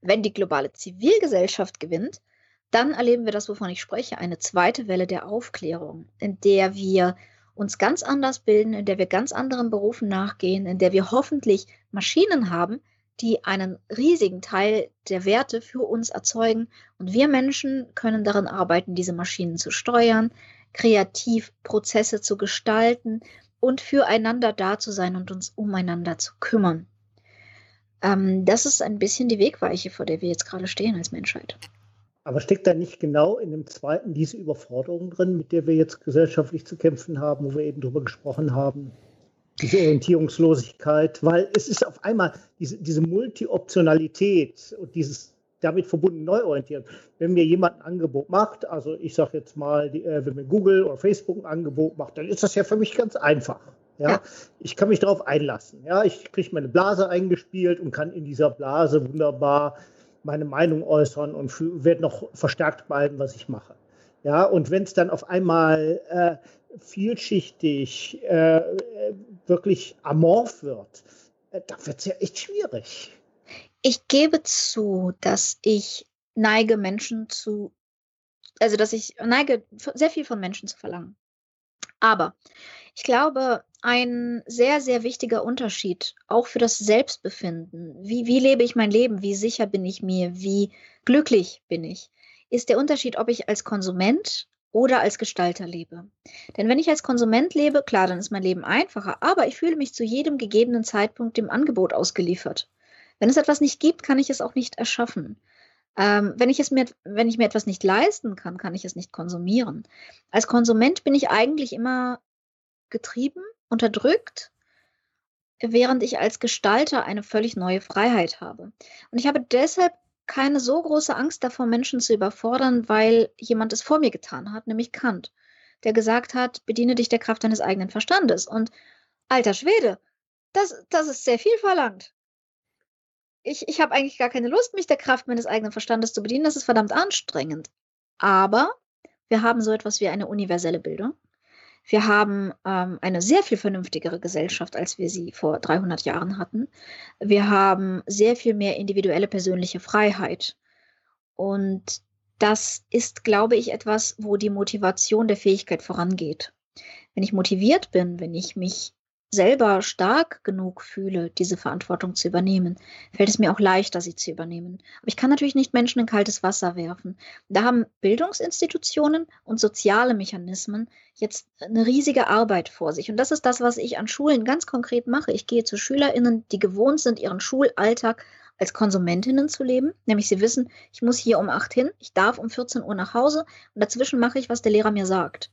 Wenn die globale Zivilgesellschaft gewinnt, dann erleben wir das, wovon ich spreche, eine zweite Welle der Aufklärung, in der wir uns ganz anders bilden, in der wir ganz anderen Berufen nachgehen, in der wir hoffentlich Maschinen haben, die einen riesigen Teil der Werte für uns erzeugen. Und wir Menschen können daran arbeiten, diese Maschinen zu steuern, kreativ Prozesse zu gestalten und füreinander da zu sein und uns umeinander zu kümmern. Ähm, das ist ein bisschen die Wegweiche, vor der wir jetzt gerade stehen als Menschheit. Aber steckt da nicht genau in dem zweiten diese Überforderung drin, mit der wir jetzt gesellschaftlich zu kämpfen haben, wo wir eben drüber gesprochen haben? Diese Orientierungslosigkeit, weil es ist auf einmal diese, diese Multi-Optionalität und dieses damit verbundene Neuorientieren. Wenn mir jemand ein Angebot macht, also ich sage jetzt mal, äh, wenn mir Google oder Facebook ein Angebot macht, dann ist das ja für mich ganz einfach. Ja, ja. ich kann mich darauf einlassen. Ja, ich kriege meine Blase eingespielt und kann in dieser Blase wunderbar meine Meinung äußern und werde noch verstärkt bleiben, was ich mache. Ja, und wenn es dann auf einmal äh, vielschichtig, äh, wirklich amorph wird, äh, da wird es ja echt schwierig. Ich gebe zu, dass ich neige, Menschen zu, also dass ich neige, sehr viel von Menschen zu verlangen. Aber ich glaube, ein sehr, sehr wichtiger Unterschied, auch für das Selbstbefinden, wie, wie lebe ich mein Leben, wie sicher bin ich mir, wie glücklich bin ich, ist der Unterschied, ob ich als Konsument oder als Gestalter lebe. Denn wenn ich als Konsument lebe, klar, dann ist mein Leben einfacher, aber ich fühle mich zu jedem gegebenen Zeitpunkt dem Angebot ausgeliefert. Wenn es etwas nicht gibt, kann ich es auch nicht erschaffen. Ähm, wenn, ich es mir, wenn ich mir etwas nicht leisten kann, kann ich es nicht konsumieren. Als Konsument bin ich eigentlich immer getrieben, unterdrückt, während ich als Gestalter eine völlig neue Freiheit habe. Und ich habe deshalb keine so große Angst davor, Menschen zu überfordern, weil jemand es vor mir getan hat, nämlich Kant, der gesagt hat, bediene dich der Kraft deines eigenen Verstandes. Und alter Schwede, das, das ist sehr viel verlangt. Ich, ich habe eigentlich gar keine Lust, mich der Kraft meines eigenen Verstandes zu bedienen. Das ist verdammt anstrengend. Aber wir haben so etwas wie eine universelle Bildung. Wir haben ähm, eine sehr viel vernünftigere Gesellschaft, als wir sie vor 300 Jahren hatten. Wir haben sehr viel mehr individuelle persönliche Freiheit. Und das ist, glaube ich, etwas, wo die Motivation der Fähigkeit vorangeht. Wenn ich motiviert bin, wenn ich mich selber stark genug fühle, diese Verantwortung zu übernehmen, fällt es mir auch leichter, sie zu übernehmen. Aber ich kann natürlich nicht Menschen in kaltes Wasser werfen. Da haben Bildungsinstitutionen und soziale Mechanismen jetzt eine riesige Arbeit vor sich. Und das ist das, was ich an Schulen ganz konkret mache. Ich gehe zu SchülerInnen, die gewohnt sind, ihren Schulalltag als Konsumentinnen zu leben. Nämlich sie wissen, ich muss hier um acht hin, ich darf um 14 Uhr nach Hause und dazwischen mache ich, was der Lehrer mir sagt.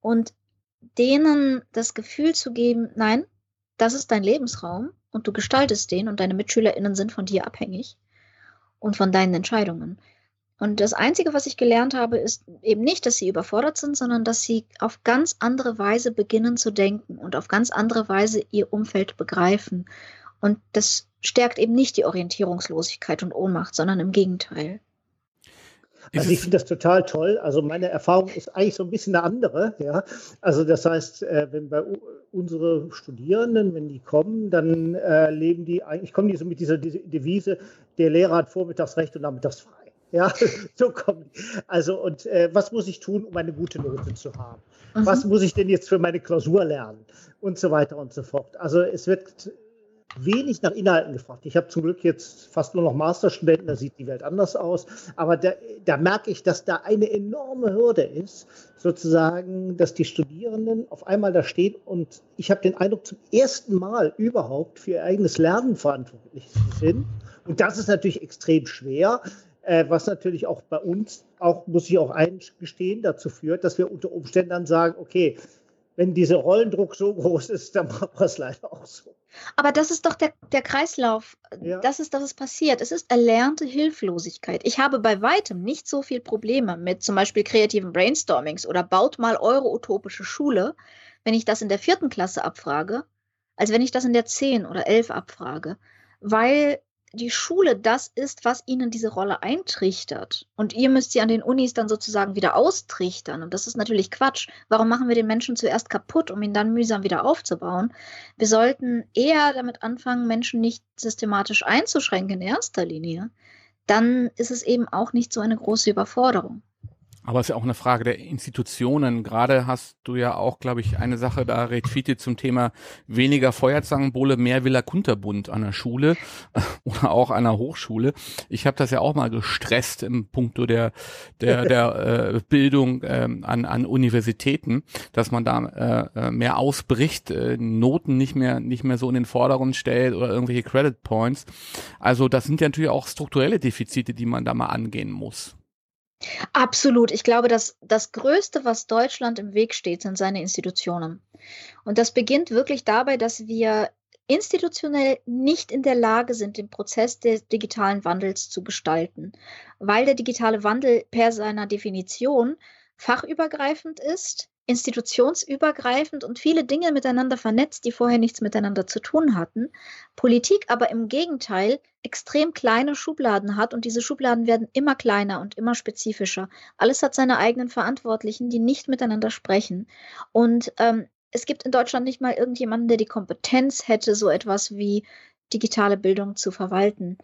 Und denen das Gefühl zu geben, nein, das ist dein Lebensraum und du gestaltest den und deine MitschülerInnen sind von dir abhängig und von deinen Entscheidungen. Und das Einzige, was ich gelernt habe, ist eben nicht, dass sie überfordert sind, sondern dass sie auf ganz andere Weise beginnen zu denken und auf ganz andere Weise ihr Umfeld begreifen. Und das stärkt eben nicht die Orientierungslosigkeit und Ohnmacht, sondern im Gegenteil. Also ich finde das total toll. Also meine Erfahrung ist eigentlich so ein bisschen eine andere. Ja? Also das heißt, äh, wenn bei unsere Studierenden, wenn die kommen, dann äh, leben die eigentlich, kommen die so mit dieser Devise, der Lehrer hat vormittags recht und nachmittags frei. Ja, so kommen die. Also und äh, was muss ich tun, um eine gute Note zu haben? Mhm. Was muss ich denn jetzt für meine Klausur lernen? Und so weiter und so fort. Also es wird wenig nach Inhalten gefragt. Ich habe zum Glück jetzt fast nur noch Masterstudenten, da sieht die Welt anders aus. Aber da, da merke ich, dass da eine enorme Hürde ist, sozusagen, dass die Studierenden auf einmal da stehen und ich habe den Eindruck, zum ersten Mal überhaupt für ihr eigenes Lernen verantwortlich sind. Und das ist natürlich extrem schwer, äh, was natürlich auch bei uns, auch muss ich auch eingestehen, dazu führt, dass wir unter Umständen dann sagen, okay, wenn dieser Rollendruck so groß ist, dann machen wir es leider auch so. Aber das ist doch der, der Kreislauf. Ja. Das ist, das ist passiert. Es ist erlernte Hilflosigkeit. Ich habe bei weitem nicht so viel Probleme mit zum Beispiel kreativen Brainstormings oder baut mal eure utopische Schule, wenn ich das in der vierten Klasse abfrage, als wenn ich das in der zehn oder elf abfrage. Weil die Schule das ist, was ihnen diese Rolle eintrichtert. Und ihr müsst sie an den Unis dann sozusagen wieder austrichtern. Und das ist natürlich Quatsch. Warum machen wir den Menschen zuerst kaputt, um ihn dann mühsam wieder aufzubauen? Wir sollten eher damit anfangen, Menschen nicht systematisch einzuschränken in erster Linie. Dann ist es eben auch nicht so eine große Überforderung. Aber es ist ja auch eine Frage der Institutionen. Gerade hast du ja auch, glaube ich, eine Sache da retweetet zum Thema weniger Feuerzangenbowle, mehr Villa Kunterbund an der Schule oder auch an der Hochschule. Ich habe das ja auch mal gestresst im Punkto der der der äh, Bildung äh, an an Universitäten, dass man da äh, äh, mehr ausbricht, äh, Noten nicht mehr nicht mehr so in den Vordergrund stellt oder irgendwelche Credit Points. Also das sind ja natürlich auch strukturelle Defizite, die man da mal angehen muss. Absolut. Ich glaube, dass das Größte, was Deutschland im Weg steht, sind seine Institutionen. Und das beginnt wirklich dabei, dass wir institutionell nicht in der Lage sind, den Prozess des digitalen Wandels zu gestalten, weil der digitale Wandel per seiner Definition fachübergreifend ist, institutionsübergreifend und viele Dinge miteinander vernetzt, die vorher nichts miteinander zu tun hatten. Politik aber im Gegenteil extrem kleine Schubladen hat und diese Schubladen werden immer kleiner und immer spezifischer. Alles hat seine eigenen Verantwortlichen, die nicht miteinander sprechen. Und ähm, es gibt in Deutschland nicht mal irgendjemanden, der die Kompetenz hätte, so etwas wie digitale Bildung zu verwalten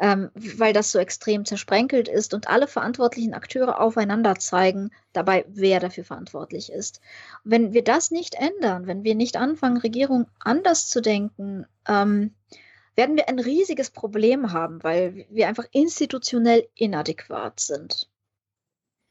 ähm, weil das so extrem zersprenkelt ist und alle verantwortlichen Akteure aufeinander zeigen, dabei wer dafür verantwortlich ist. Wenn wir das nicht ändern, wenn wir nicht anfangen, Regierung anders zu denken, ähm, werden wir ein riesiges Problem haben, weil wir einfach institutionell inadäquat sind.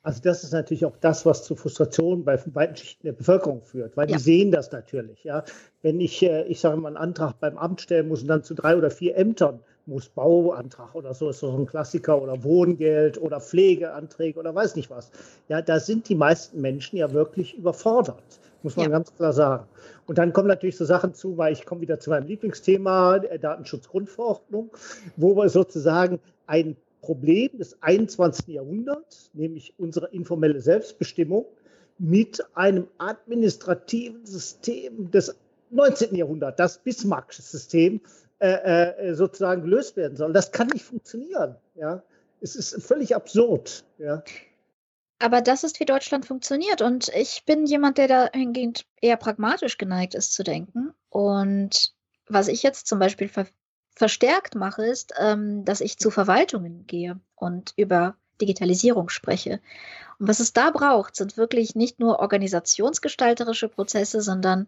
Also das ist natürlich auch das, was zu Frustrationen bei weiten Schichten der Bevölkerung führt, weil ja. die sehen das natürlich. Ja, wenn ich, äh, ich sage mal, einen Antrag beim Amt stellen muss und dann zu drei oder vier Ämtern muss, Bauantrag oder so ist so ein Klassiker oder Wohngeld oder Pflegeanträge oder weiß nicht was. Ja, da sind die meisten Menschen ja wirklich überfordert, muss man ja. ganz klar sagen. Und dann kommen natürlich so Sachen zu, weil ich komme wieder zu meinem Lieblingsthema, der Datenschutzgrundverordnung, wo wir sozusagen ein Problem des 21. Jahrhunderts, nämlich unsere informelle Selbstbestimmung, mit einem administrativen System des 19. Jahrhunderts, das Bismarck-System, äh, äh, sozusagen gelöst werden soll. Das kann nicht funktionieren. Ja? Es ist völlig absurd. Ja? Aber das ist, wie Deutschland funktioniert. Und ich bin jemand, der dahingehend eher pragmatisch geneigt ist zu denken. Und was ich jetzt zum Beispiel ver verstärkt mache, ist, ähm, dass ich zu Verwaltungen gehe und über Digitalisierung spreche. Und was es da braucht, sind wirklich nicht nur organisationsgestalterische Prozesse, sondern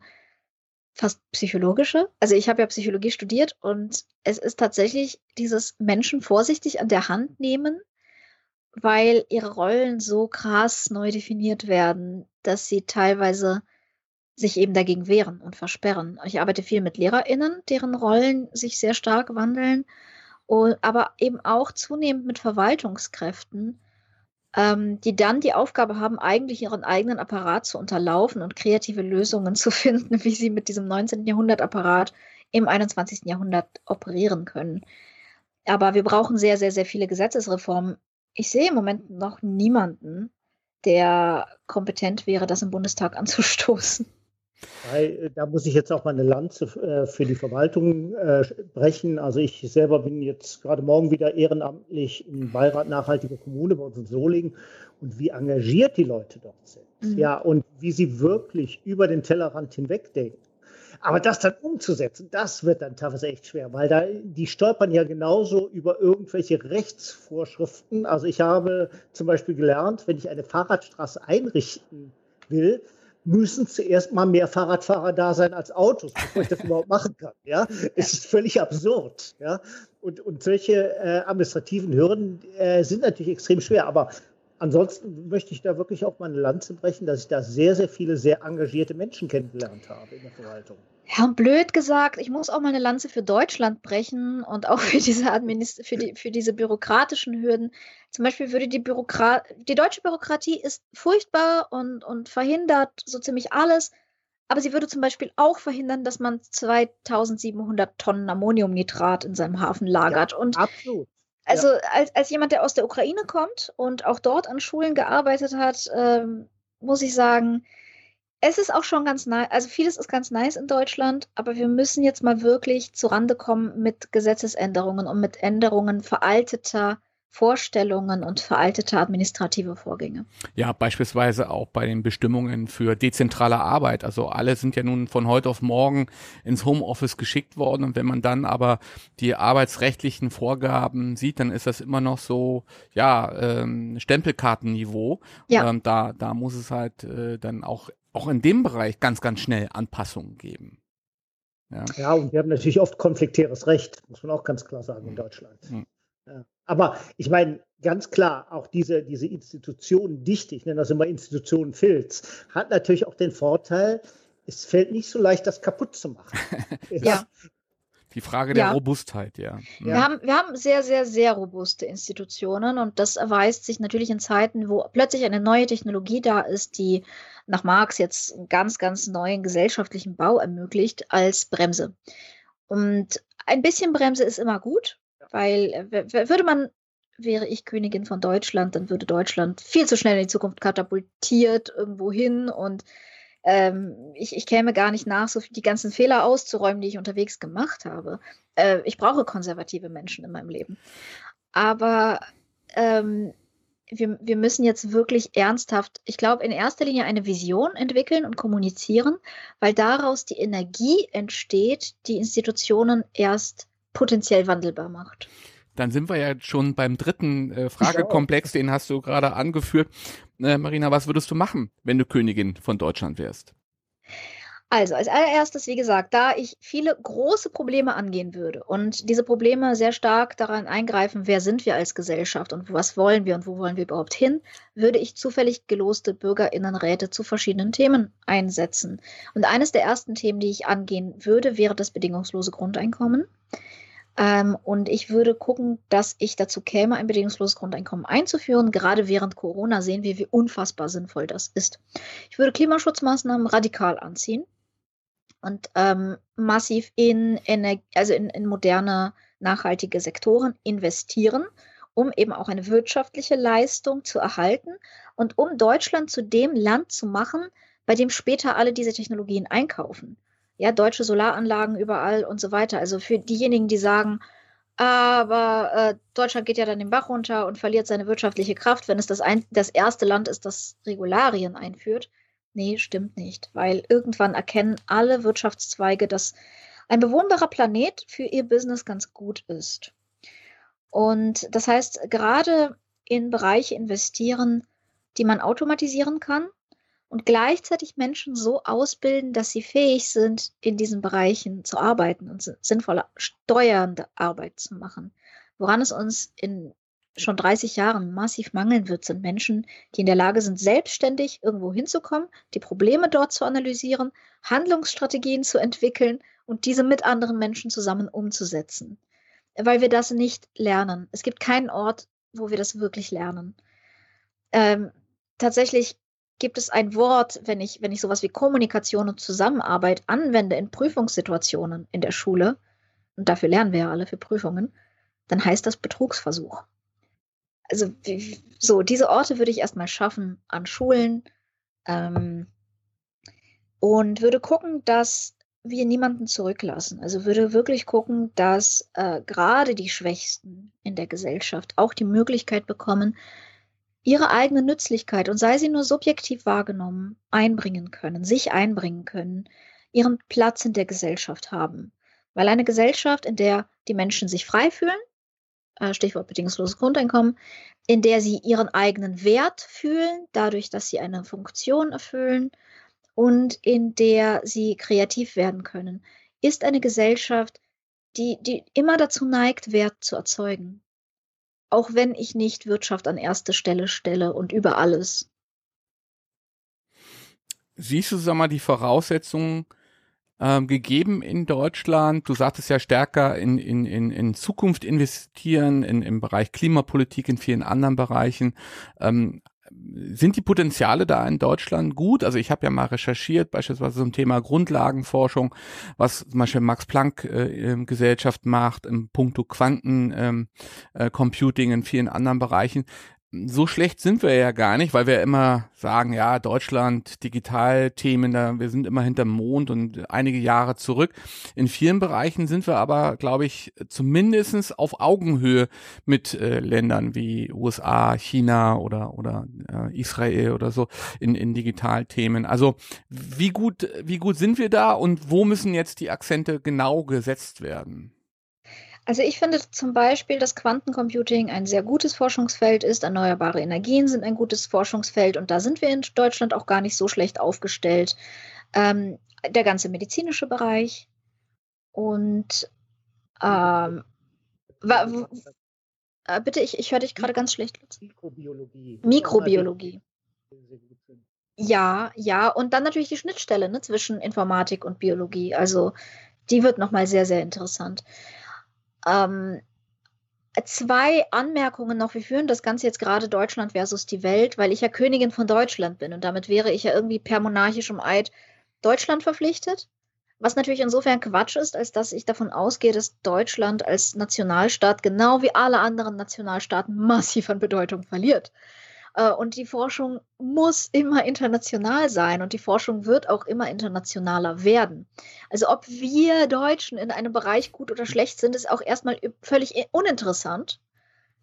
fast psychologische. Also ich habe ja Psychologie studiert und es ist tatsächlich dieses Menschen vorsichtig an der Hand nehmen, weil ihre Rollen so krass neu definiert werden, dass sie teilweise sich eben dagegen wehren und versperren. Ich arbeite viel mit LehrerInnen, deren Rollen sich sehr stark wandeln, aber eben auch zunehmend mit Verwaltungskräften, ähm, die dann die Aufgabe haben, eigentlich ihren eigenen Apparat zu unterlaufen und kreative Lösungen zu finden, wie sie mit diesem 19. Jahrhundert-Apparat im 21. Jahrhundert operieren können. Aber wir brauchen sehr, sehr, sehr viele Gesetzesreformen. Ich sehe im Moment noch niemanden, der kompetent wäre, das im Bundestag anzustoßen. Äh, da muss ich jetzt auch mal eine Lanze äh, für die Verwaltung äh, brechen. Also ich selber bin jetzt gerade morgen wieder ehrenamtlich im Beirat Nachhaltige Kommune bei uns in Solingen und wie engagiert die Leute dort sind. Mhm. Ja, und wie sie wirklich über den Tellerrand hinwegdenken. Aber das dann umzusetzen, das wird dann teilweise echt schwer, weil da, die stolpern ja genauso über irgendwelche Rechtsvorschriften. Also ich habe zum Beispiel gelernt, wenn ich eine Fahrradstraße einrichten will, müssen zuerst mal mehr Fahrradfahrer da sein als Autos, bevor ich das überhaupt machen kann. Ja, es ist völlig absurd. Ja, und, und solche äh, administrativen Hürden äh, sind natürlich extrem schwer. Aber ansonsten möchte ich da wirklich auch mal eine Lanze brechen, dass ich da sehr, sehr viele sehr engagierte Menschen kennengelernt habe in der Verwaltung. Ja, blöd gesagt, ich muss auch mal eine Lanze für Deutschland brechen und auch für diese, Administ für, die, für diese bürokratischen Hürden. Zum Beispiel würde die Bürokrat die deutsche Bürokratie ist furchtbar und, und verhindert so ziemlich alles, aber sie würde zum Beispiel auch verhindern, dass man 2700 Tonnen Ammoniumnitrat in seinem Hafen lagert. Ja, und absolut. Also ja. als, als jemand, der aus der Ukraine kommt und auch dort an Schulen gearbeitet hat, ähm, muss ich sagen, es ist auch schon ganz nice, also vieles ist ganz nice in Deutschland, aber wir müssen jetzt mal wirklich zurande kommen mit Gesetzesänderungen und mit Änderungen veralteter Vorstellungen und veralteter administrative Vorgänge. Ja, beispielsweise auch bei den Bestimmungen für dezentrale Arbeit. Also alle sind ja nun von heute auf morgen ins Homeoffice geschickt worden. Und wenn man dann aber die arbeitsrechtlichen Vorgaben sieht, dann ist das immer noch so, ja, ähm, Stempelkartenniveau. Ja. Ähm, da, da muss es halt äh, dann auch auch in dem Bereich ganz, ganz schnell Anpassungen geben. Ja, ja und wir haben natürlich oft konfliktäres Recht, muss man auch ganz klar sagen in Deutschland. Mhm. Aber ich meine, ganz klar, auch diese, diese Institution Dichte, ich nenne das immer Institution Filz, hat natürlich auch den Vorteil, es fällt nicht so leicht, das kaputt zu machen. ja. Die Frage der ja. Robustheit, ja. Wir, ja. Haben, wir haben sehr, sehr, sehr robuste Institutionen und das erweist sich natürlich in Zeiten, wo plötzlich eine neue Technologie da ist, die nach Marx jetzt einen ganz, ganz neuen gesellschaftlichen Bau ermöglicht als Bremse. Und ein bisschen Bremse ist immer gut, weil würde man wäre ich Königin von Deutschland, dann würde Deutschland viel zu schnell in die Zukunft katapultiert irgendwo hin und ähm, ich, ich käme gar nicht nach, so die ganzen Fehler auszuräumen, die ich unterwegs gemacht habe. Äh, ich brauche konservative Menschen in meinem Leben. Aber ähm, wir, wir müssen jetzt wirklich ernsthaft, ich glaube, in erster Linie eine Vision entwickeln und kommunizieren, weil daraus die Energie entsteht, die Institutionen erst potenziell wandelbar macht. Dann sind wir ja schon beim dritten äh, Fragekomplex, den hast du gerade angeführt. Äh, Marina, was würdest du machen, wenn du Königin von Deutschland wärst? Also, als allererstes, wie gesagt, da ich viele große Probleme angehen würde und diese Probleme sehr stark daran eingreifen, wer sind wir als Gesellschaft und was wollen wir und wo wollen wir überhaupt hin, würde ich zufällig geloste Bürgerinnenräte zu verschiedenen Themen einsetzen. Und eines der ersten Themen, die ich angehen würde, wäre das bedingungslose Grundeinkommen. Ähm, und ich würde gucken, dass ich dazu käme, ein bedingungsloses Grundeinkommen einzuführen. Gerade während Corona sehen wir, wie unfassbar sinnvoll das ist. Ich würde Klimaschutzmaßnahmen radikal anziehen und ähm, massiv in, also in, in moderne, nachhaltige Sektoren investieren, um eben auch eine wirtschaftliche Leistung zu erhalten und um Deutschland zu dem Land zu machen, bei dem später alle diese Technologien einkaufen. Ja, deutsche Solaranlagen überall und so weiter. Also für diejenigen, die sagen, aber äh, Deutschland geht ja dann den Bach runter und verliert seine wirtschaftliche Kraft, wenn es das, ein, das erste Land ist, das Regularien einführt. Nee, stimmt nicht, weil irgendwann erkennen alle Wirtschaftszweige, dass ein bewohnbarer Planet für ihr Business ganz gut ist. Und das heißt, gerade in Bereiche investieren, die man automatisieren kann und gleichzeitig Menschen so ausbilden, dass sie fähig sind, in diesen Bereichen zu arbeiten und sinnvolle steuernde Arbeit zu machen. Woran es uns in schon 30 Jahren massiv mangeln wird, sind Menschen, die in der Lage sind, selbstständig irgendwo hinzukommen, die Probleme dort zu analysieren, Handlungsstrategien zu entwickeln und diese mit anderen Menschen zusammen umzusetzen. Weil wir das nicht lernen. Es gibt keinen Ort, wo wir das wirklich lernen. Ähm, tatsächlich gibt es ein Wort, wenn ich, wenn ich sowas wie Kommunikation und Zusammenarbeit anwende in Prüfungssituationen in der Schule, und dafür lernen wir ja alle für Prüfungen, dann heißt das Betrugsversuch also so, diese Orte würde ich erstmal schaffen an Schulen ähm, und würde gucken, dass wir niemanden zurücklassen. Also würde wirklich gucken, dass äh, gerade die Schwächsten in der Gesellschaft auch die Möglichkeit bekommen, ihre eigene Nützlichkeit und sei sie nur subjektiv wahrgenommen, einbringen können, sich einbringen können, ihren Platz in der Gesellschaft haben. Weil eine Gesellschaft, in der die Menschen sich frei fühlen, äh, Stichwort bedingungsloses Grundeinkommen, in der sie ihren eigenen Wert fühlen, dadurch, dass sie eine Funktion erfüllen und in der sie kreativ werden können, ist eine Gesellschaft, die, die immer dazu neigt, Wert zu erzeugen. Auch wenn ich nicht Wirtschaft an erste Stelle stelle und über alles. Siehst du, sag mal, die Voraussetzungen ähm, gegeben in Deutschland. Du sagtest ja stärker in, in, in, in Zukunft investieren, in, im Bereich Klimapolitik, in vielen anderen Bereichen. Ähm, sind die Potenziale da in Deutschland gut? Also ich habe ja mal recherchiert, beispielsweise zum Thema Grundlagenforschung, was zum Beispiel Max Planck äh, Gesellschaft macht, im Punkto Quantencomputing ähm, äh, in vielen anderen Bereichen so schlecht sind wir ja gar nicht, weil wir immer sagen, ja, Deutschland, Digitalthemen, da, wir sind immer hinterm Mond und einige Jahre zurück. In vielen Bereichen sind wir aber, glaube ich, zumindestens auf Augenhöhe mit äh, Ländern wie USA, China oder, oder äh, Israel oder so in, in Digitalthemen. Also wie gut, wie gut sind wir da und wo müssen jetzt die Akzente genau gesetzt werden? Also ich finde zum Beispiel, dass Quantencomputing ein sehr gutes Forschungsfeld ist. Erneuerbare Energien sind ein gutes Forschungsfeld und da sind wir in Deutschland auch gar nicht so schlecht aufgestellt. Ähm, der ganze medizinische Bereich und ähm, äh, bitte, ich, ich höre dich gerade ganz schlecht. Mikrobiologie. Mikrobiologie. Ja, ja, und dann natürlich die Schnittstelle ne, zwischen Informatik und Biologie. Also die wird nochmal sehr, sehr interessant. Ähm, zwei Anmerkungen noch. Wir führen das Ganze jetzt gerade Deutschland versus die Welt, weil ich ja Königin von Deutschland bin und damit wäre ich ja irgendwie per monarchischem Eid Deutschland verpflichtet. Was natürlich insofern Quatsch ist, als dass ich davon ausgehe, dass Deutschland als Nationalstaat genau wie alle anderen Nationalstaaten massiv an Bedeutung verliert. Äh, und die Forschung muss immer international sein und die Forschung wird auch immer internationaler werden. Also ob wir Deutschen in einem Bereich gut oder schlecht sind, ist auch erstmal völlig uninteressant.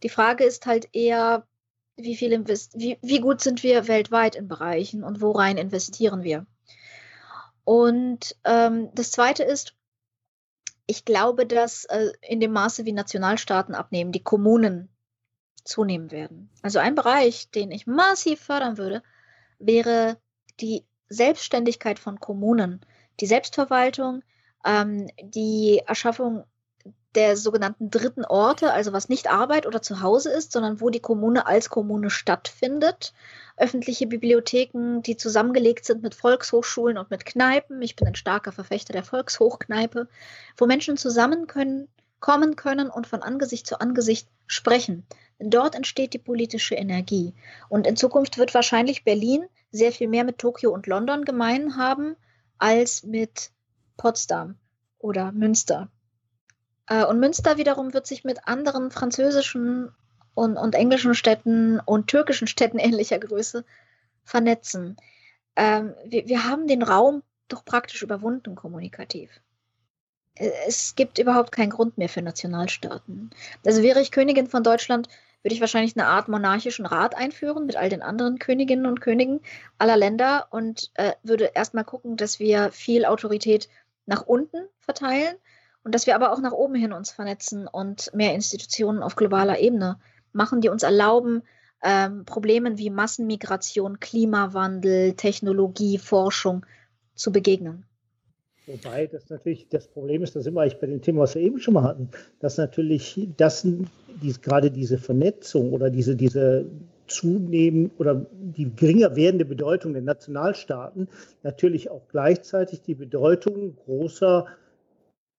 Die Frage ist halt eher, wie viel wie, wie gut sind wir weltweit in Bereichen und worein investieren wir. Und ähm, das Zweite ist, ich glaube, dass äh, in dem Maße, wie Nationalstaaten abnehmen, die Kommunen zunehmen werden. Also ein Bereich, den ich massiv fördern würde, wäre die Selbstständigkeit von Kommunen, die Selbstverwaltung, ähm, die Erschaffung der sogenannten dritten Orte, also was nicht Arbeit oder Zuhause ist, sondern wo die Kommune als Kommune stattfindet. Öffentliche Bibliotheken, die zusammengelegt sind mit Volkshochschulen und mit Kneipen. Ich bin ein starker Verfechter der Volkshochkneipe, wo Menschen zusammen können, kommen können und von Angesicht zu Angesicht sprechen. Denn dort entsteht die politische Energie. Und in Zukunft wird wahrscheinlich Berlin sehr viel mehr mit Tokio und London gemein haben als mit Potsdam oder Münster. Äh, und Münster wiederum wird sich mit anderen französischen und, und englischen Städten und türkischen Städten ähnlicher Größe vernetzen. Ähm, wir, wir haben den Raum doch praktisch überwunden kommunikativ. Äh, es gibt überhaupt keinen Grund mehr für Nationalstaaten. Also wäre ich Königin von Deutschland, würde ich wahrscheinlich eine Art monarchischen Rat einführen mit all den anderen Königinnen und Königen aller Länder und äh, würde erstmal gucken, dass wir viel Autorität nach unten verteilen und dass wir aber auch nach oben hin uns vernetzen und mehr Institutionen auf globaler Ebene machen, die uns erlauben, ähm, Problemen wie Massenmigration, Klimawandel, Technologie, Forschung zu begegnen. Wobei das natürlich das Problem ist, das sind wir eigentlich bei dem Thema, was wir eben schon mal hatten, dass natürlich das, dies, gerade diese Vernetzung oder diese, diese zunehmen oder die geringer werdende Bedeutung der Nationalstaaten natürlich auch gleichzeitig die Bedeutung großer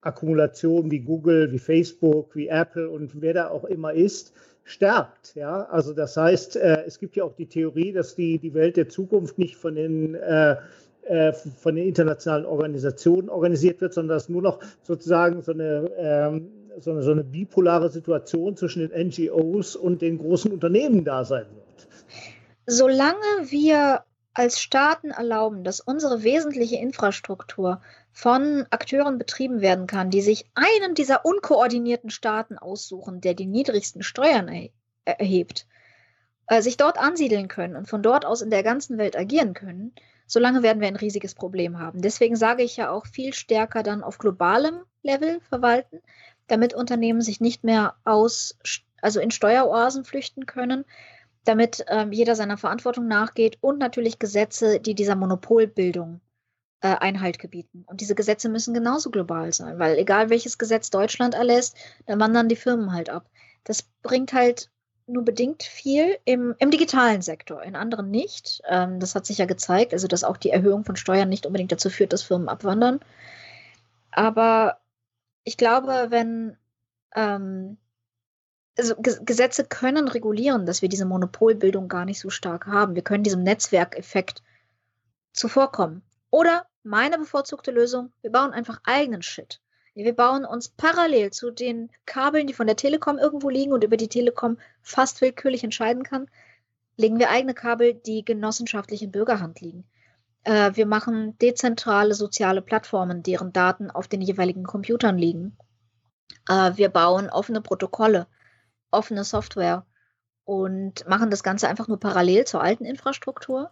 Akkumulationen wie Google, wie Facebook, wie Apple und wer da auch immer ist, stärkt. Ja? Also das heißt, äh, es gibt ja auch die Theorie, dass die, die Welt der Zukunft nicht von den äh, von den internationalen Organisationen organisiert wird, sondern dass nur noch sozusagen so eine, ähm, so eine, so eine bipolare Situation zwischen den NGOs und den großen Unternehmen da sein wird. Solange wir als Staaten erlauben, dass unsere wesentliche Infrastruktur von Akteuren betrieben werden kann, die sich einen dieser unkoordinierten Staaten aussuchen, der die niedrigsten Steuern er erhebt, äh, sich dort ansiedeln können und von dort aus in der ganzen Welt agieren können, solange werden wir ein riesiges Problem haben. Deswegen sage ich ja auch viel stärker dann auf globalem Level verwalten, damit Unternehmen sich nicht mehr aus, also in Steueroasen flüchten können, damit ähm, jeder seiner Verantwortung nachgeht und natürlich Gesetze, die dieser Monopolbildung äh, Einhalt gebieten. Und diese Gesetze müssen genauso global sein, weil egal welches Gesetz Deutschland erlässt, dann wandern die Firmen halt ab. Das bringt halt nur bedingt viel im, im digitalen Sektor, in anderen nicht. Ähm, das hat sich ja gezeigt, also dass auch die Erhöhung von Steuern nicht unbedingt dazu führt, dass Firmen abwandern. Aber ich glaube, wenn ähm, also Gesetze können regulieren, dass wir diese Monopolbildung gar nicht so stark haben. Wir können diesem Netzwerkeffekt zuvorkommen. Oder meine bevorzugte Lösung, wir bauen einfach eigenen Shit. Wir bauen uns parallel zu den Kabeln, die von der Telekom irgendwo liegen und über die Telekom fast willkürlich entscheiden kann, legen wir eigene Kabel, die genossenschaftlich in Bürgerhand liegen. Äh, wir machen dezentrale soziale Plattformen, deren Daten auf den jeweiligen Computern liegen. Äh, wir bauen offene Protokolle, offene Software und machen das Ganze einfach nur parallel zur alten Infrastruktur,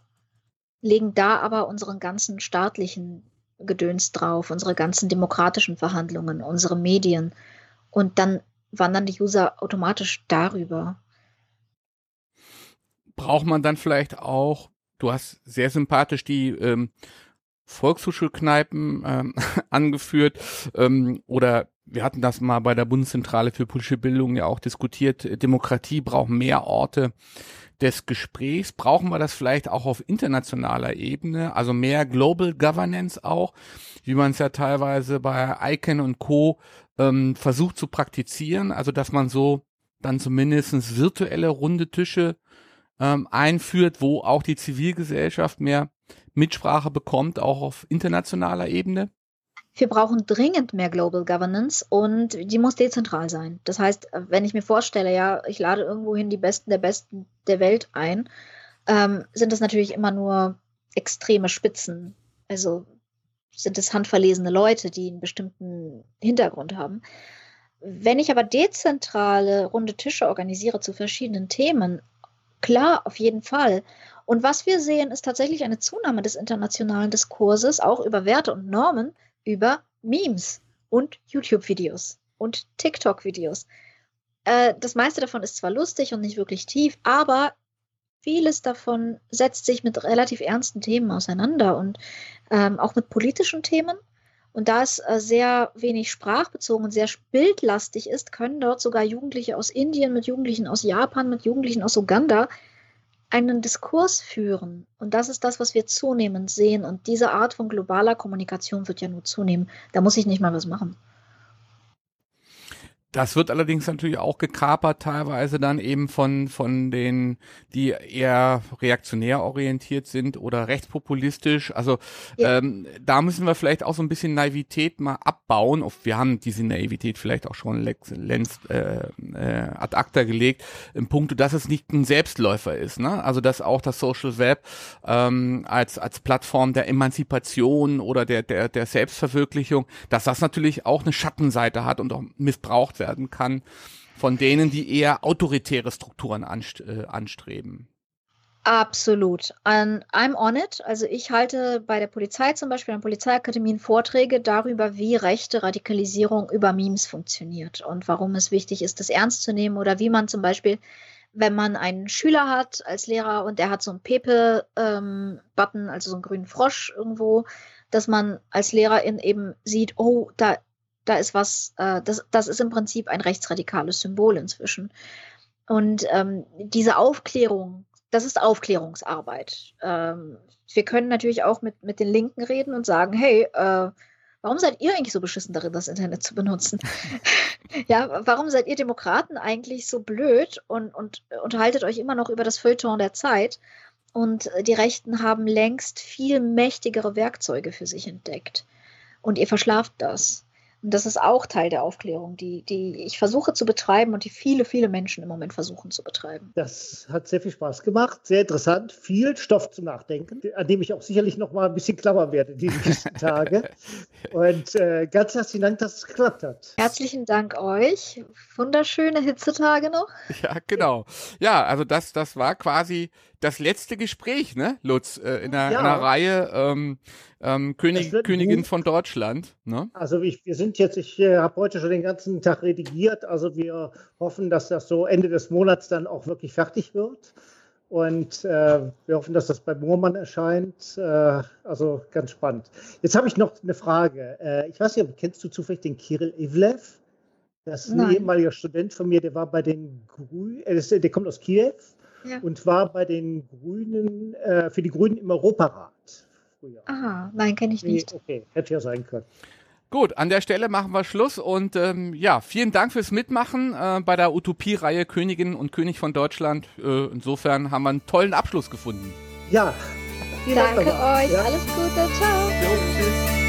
legen da aber unseren ganzen staatlichen Gedöns drauf, unsere ganzen demokratischen Verhandlungen, unsere Medien. Und dann wandern die User automatisch darüber. Braucht man dann vielleicht auch, du hast sehr sympathisch die ähm, Volkshochschulkneipen ähm, angeführt ähm, oder wir hatten das mal bei der Bundeszentrale für politische Bildung ja auch diskutiert. Demokratie braucht mehr Orte des Gesprächs. Brauchen wir das vielleicht auch auf internationaler Ebene, also mehr Global Governance auch, wie man es ja teilweise bei ICANN und Co. Ähm, versucht zu praktizieren, also dass man so dann zumindest virtuelle runde Tische ähm, einführt, wo auch die Zivilgesellschaft mehr Mitsprache bekommt, auch auf internationaler Ebene? wir brauchen dringend mehr Global Governance und die muss dezentral sein. Das heißt, wenn ich mir vorstelle, ja, ich lade irgendwohin die Besten der Besten der Welt ein, ähm, sind das natürlich immer nur extreme Spitzen. Also sind es handverlesene Leute, die einen bestimmten Hintergrund haben. Wenn ich aber dezentrale runde Tische organisiere zu verschiedenen Themen, klar, auf jeden Fall. Und was wir sehen, ist tatsächlich eine Zunahme des internationalen Diskurses, auch über Werte und Normen, über Memes und YouTube-Videos und TikTok-Videos. Äh, das meiste davon ist zwar lustig und nicht wirklich tief, aber vieles davon setzt sich mit relativ ernsten Themen auseinander und ähm, auch mit politischen Themen. Und da es äh, sehr wenig sprachbezogen und sehr bildlastig ist, können dort sogar Jugendliche aus Indien mit Jugendlichen aus Japan, mit Jugendlichen aus Uganda einen Diskurs führen. Und das ist das, was wir zunehmend sehen. Und diese Art von globaler Kommunikation wird ja nur zunehmen. Da muss ich nicht mal was machen. Das wird allerdings natürlich auch gekapert teilweise dann eben von, von den, die eher reaktionär orientiert sind oder rechtspopulistisch. Also ja. ähm, da müssen wir vielleicht auch so ein bisschen Naivität mal abbauen. Wir haben diese Naivität vielleicht auch schon längst äh, äh, ad acta gelegt, im Punkt, dass es nicht ein Selbstläufer ist. Ne? Also dass auch das Social Web ähm, als, als Plattform der Emanzipation oder der, der, der Selbstverwirklichung, dass das natürlich auch eine Schattenseite hat und auch missbraucht werden kann von denen, die eher autoritäre Strukturen anst äh, anstreben. Absolut. Um, I'm on it. Also ich halte bei der Polizei zum Beispiel an Polizeiakademien Vorträge darüber, wie rechte Radikalisierung über Memes funktioniert und warum es wichtig ist, das ernst zu nehmen oder wie man zum Beispiel, wenn man einen Schüler hat als Lehrer und der hat so einen Pepe-Button, ähm, also so einen grünen Frosch irgendwo, dass man als Lehrerin eben sieht, oh, da da ist was, äh, das, das ist im Prinzip ein rechtsradikales Symbol inzwischen. Und ähm, diese Aufklärung, das ist Aufklärungsarbeit. Ähm, wir können natürlich auch mit, mit den Linken reden und sagen, hey, äh, warum seid ihr eigentlich so beschissen darin, das Internet zu benutzen? ja, warum seid ihr Demokraten eigentlich so blöd und, und unterhaltet euch immer noch über das Feuilleton der Zeit? Und die Rechten haben längst viel mächtigere Werkzeuge für sich entdeckt. Und ihr verschlaft das. Und das ist auch Teil der Aufklärung, die, die ich versuche zu betreiben und die viele, viele Menschen im Moment versuchen zu betreiben. Das hat sehr viel Spaß gemacht, sehr interessant, viel Stoff zum Nachdenken, an dem ich auch sicherlich noch mal ein bisschen klammern werde die nächsten Tage. und äh, ganz herzlichen Dank, dass es geklappt hat. Herzlichen Dank euch. Wunderschöne Hitzetage noch. Ja, genau. Ja, also das, das war quasi das letzte Gespräch, ne, Lutz, äh, in, der, ja. in einer Reihe ähm, ähm, König, Königin gut. von Deutschland. Ne? Also ich, wir sind jetzt, ich äh, habe heute schon den ganzen Tag redigiert, also wir hoffen, dass das so Ende des Monats dann auch wirklich fertig wird. Und äh, wir hoffen, dass das bei Moormann erscheint. Äh, also ganz spannend. Jetzt habe ich noch eine Frage. Äh, ich weiß nicht, kennst du zufällig den Kirill Ivlev? Das ist ein Nein. ehemaliger Student von mir, der war bei den Grünen, äh, der kommt aus Kiew ja. und war bei den Grünen, äh, für die Grünen im Europarat früher. Aha, nein, kenne ich nicht. Nee, okay, hätte ja sein können. Gut, an der Stelle machen wir Schluss und ähm, ja, vielen Dank fürs Mitmachen äh, bei der Utopie-Reihe Königin und König von Deutschland. Äh, insofern haben wir einen tollen Abschluss gefunden. Ja. Danke Dank euch, ja. alles Gute, ciao. Jo, tschüss.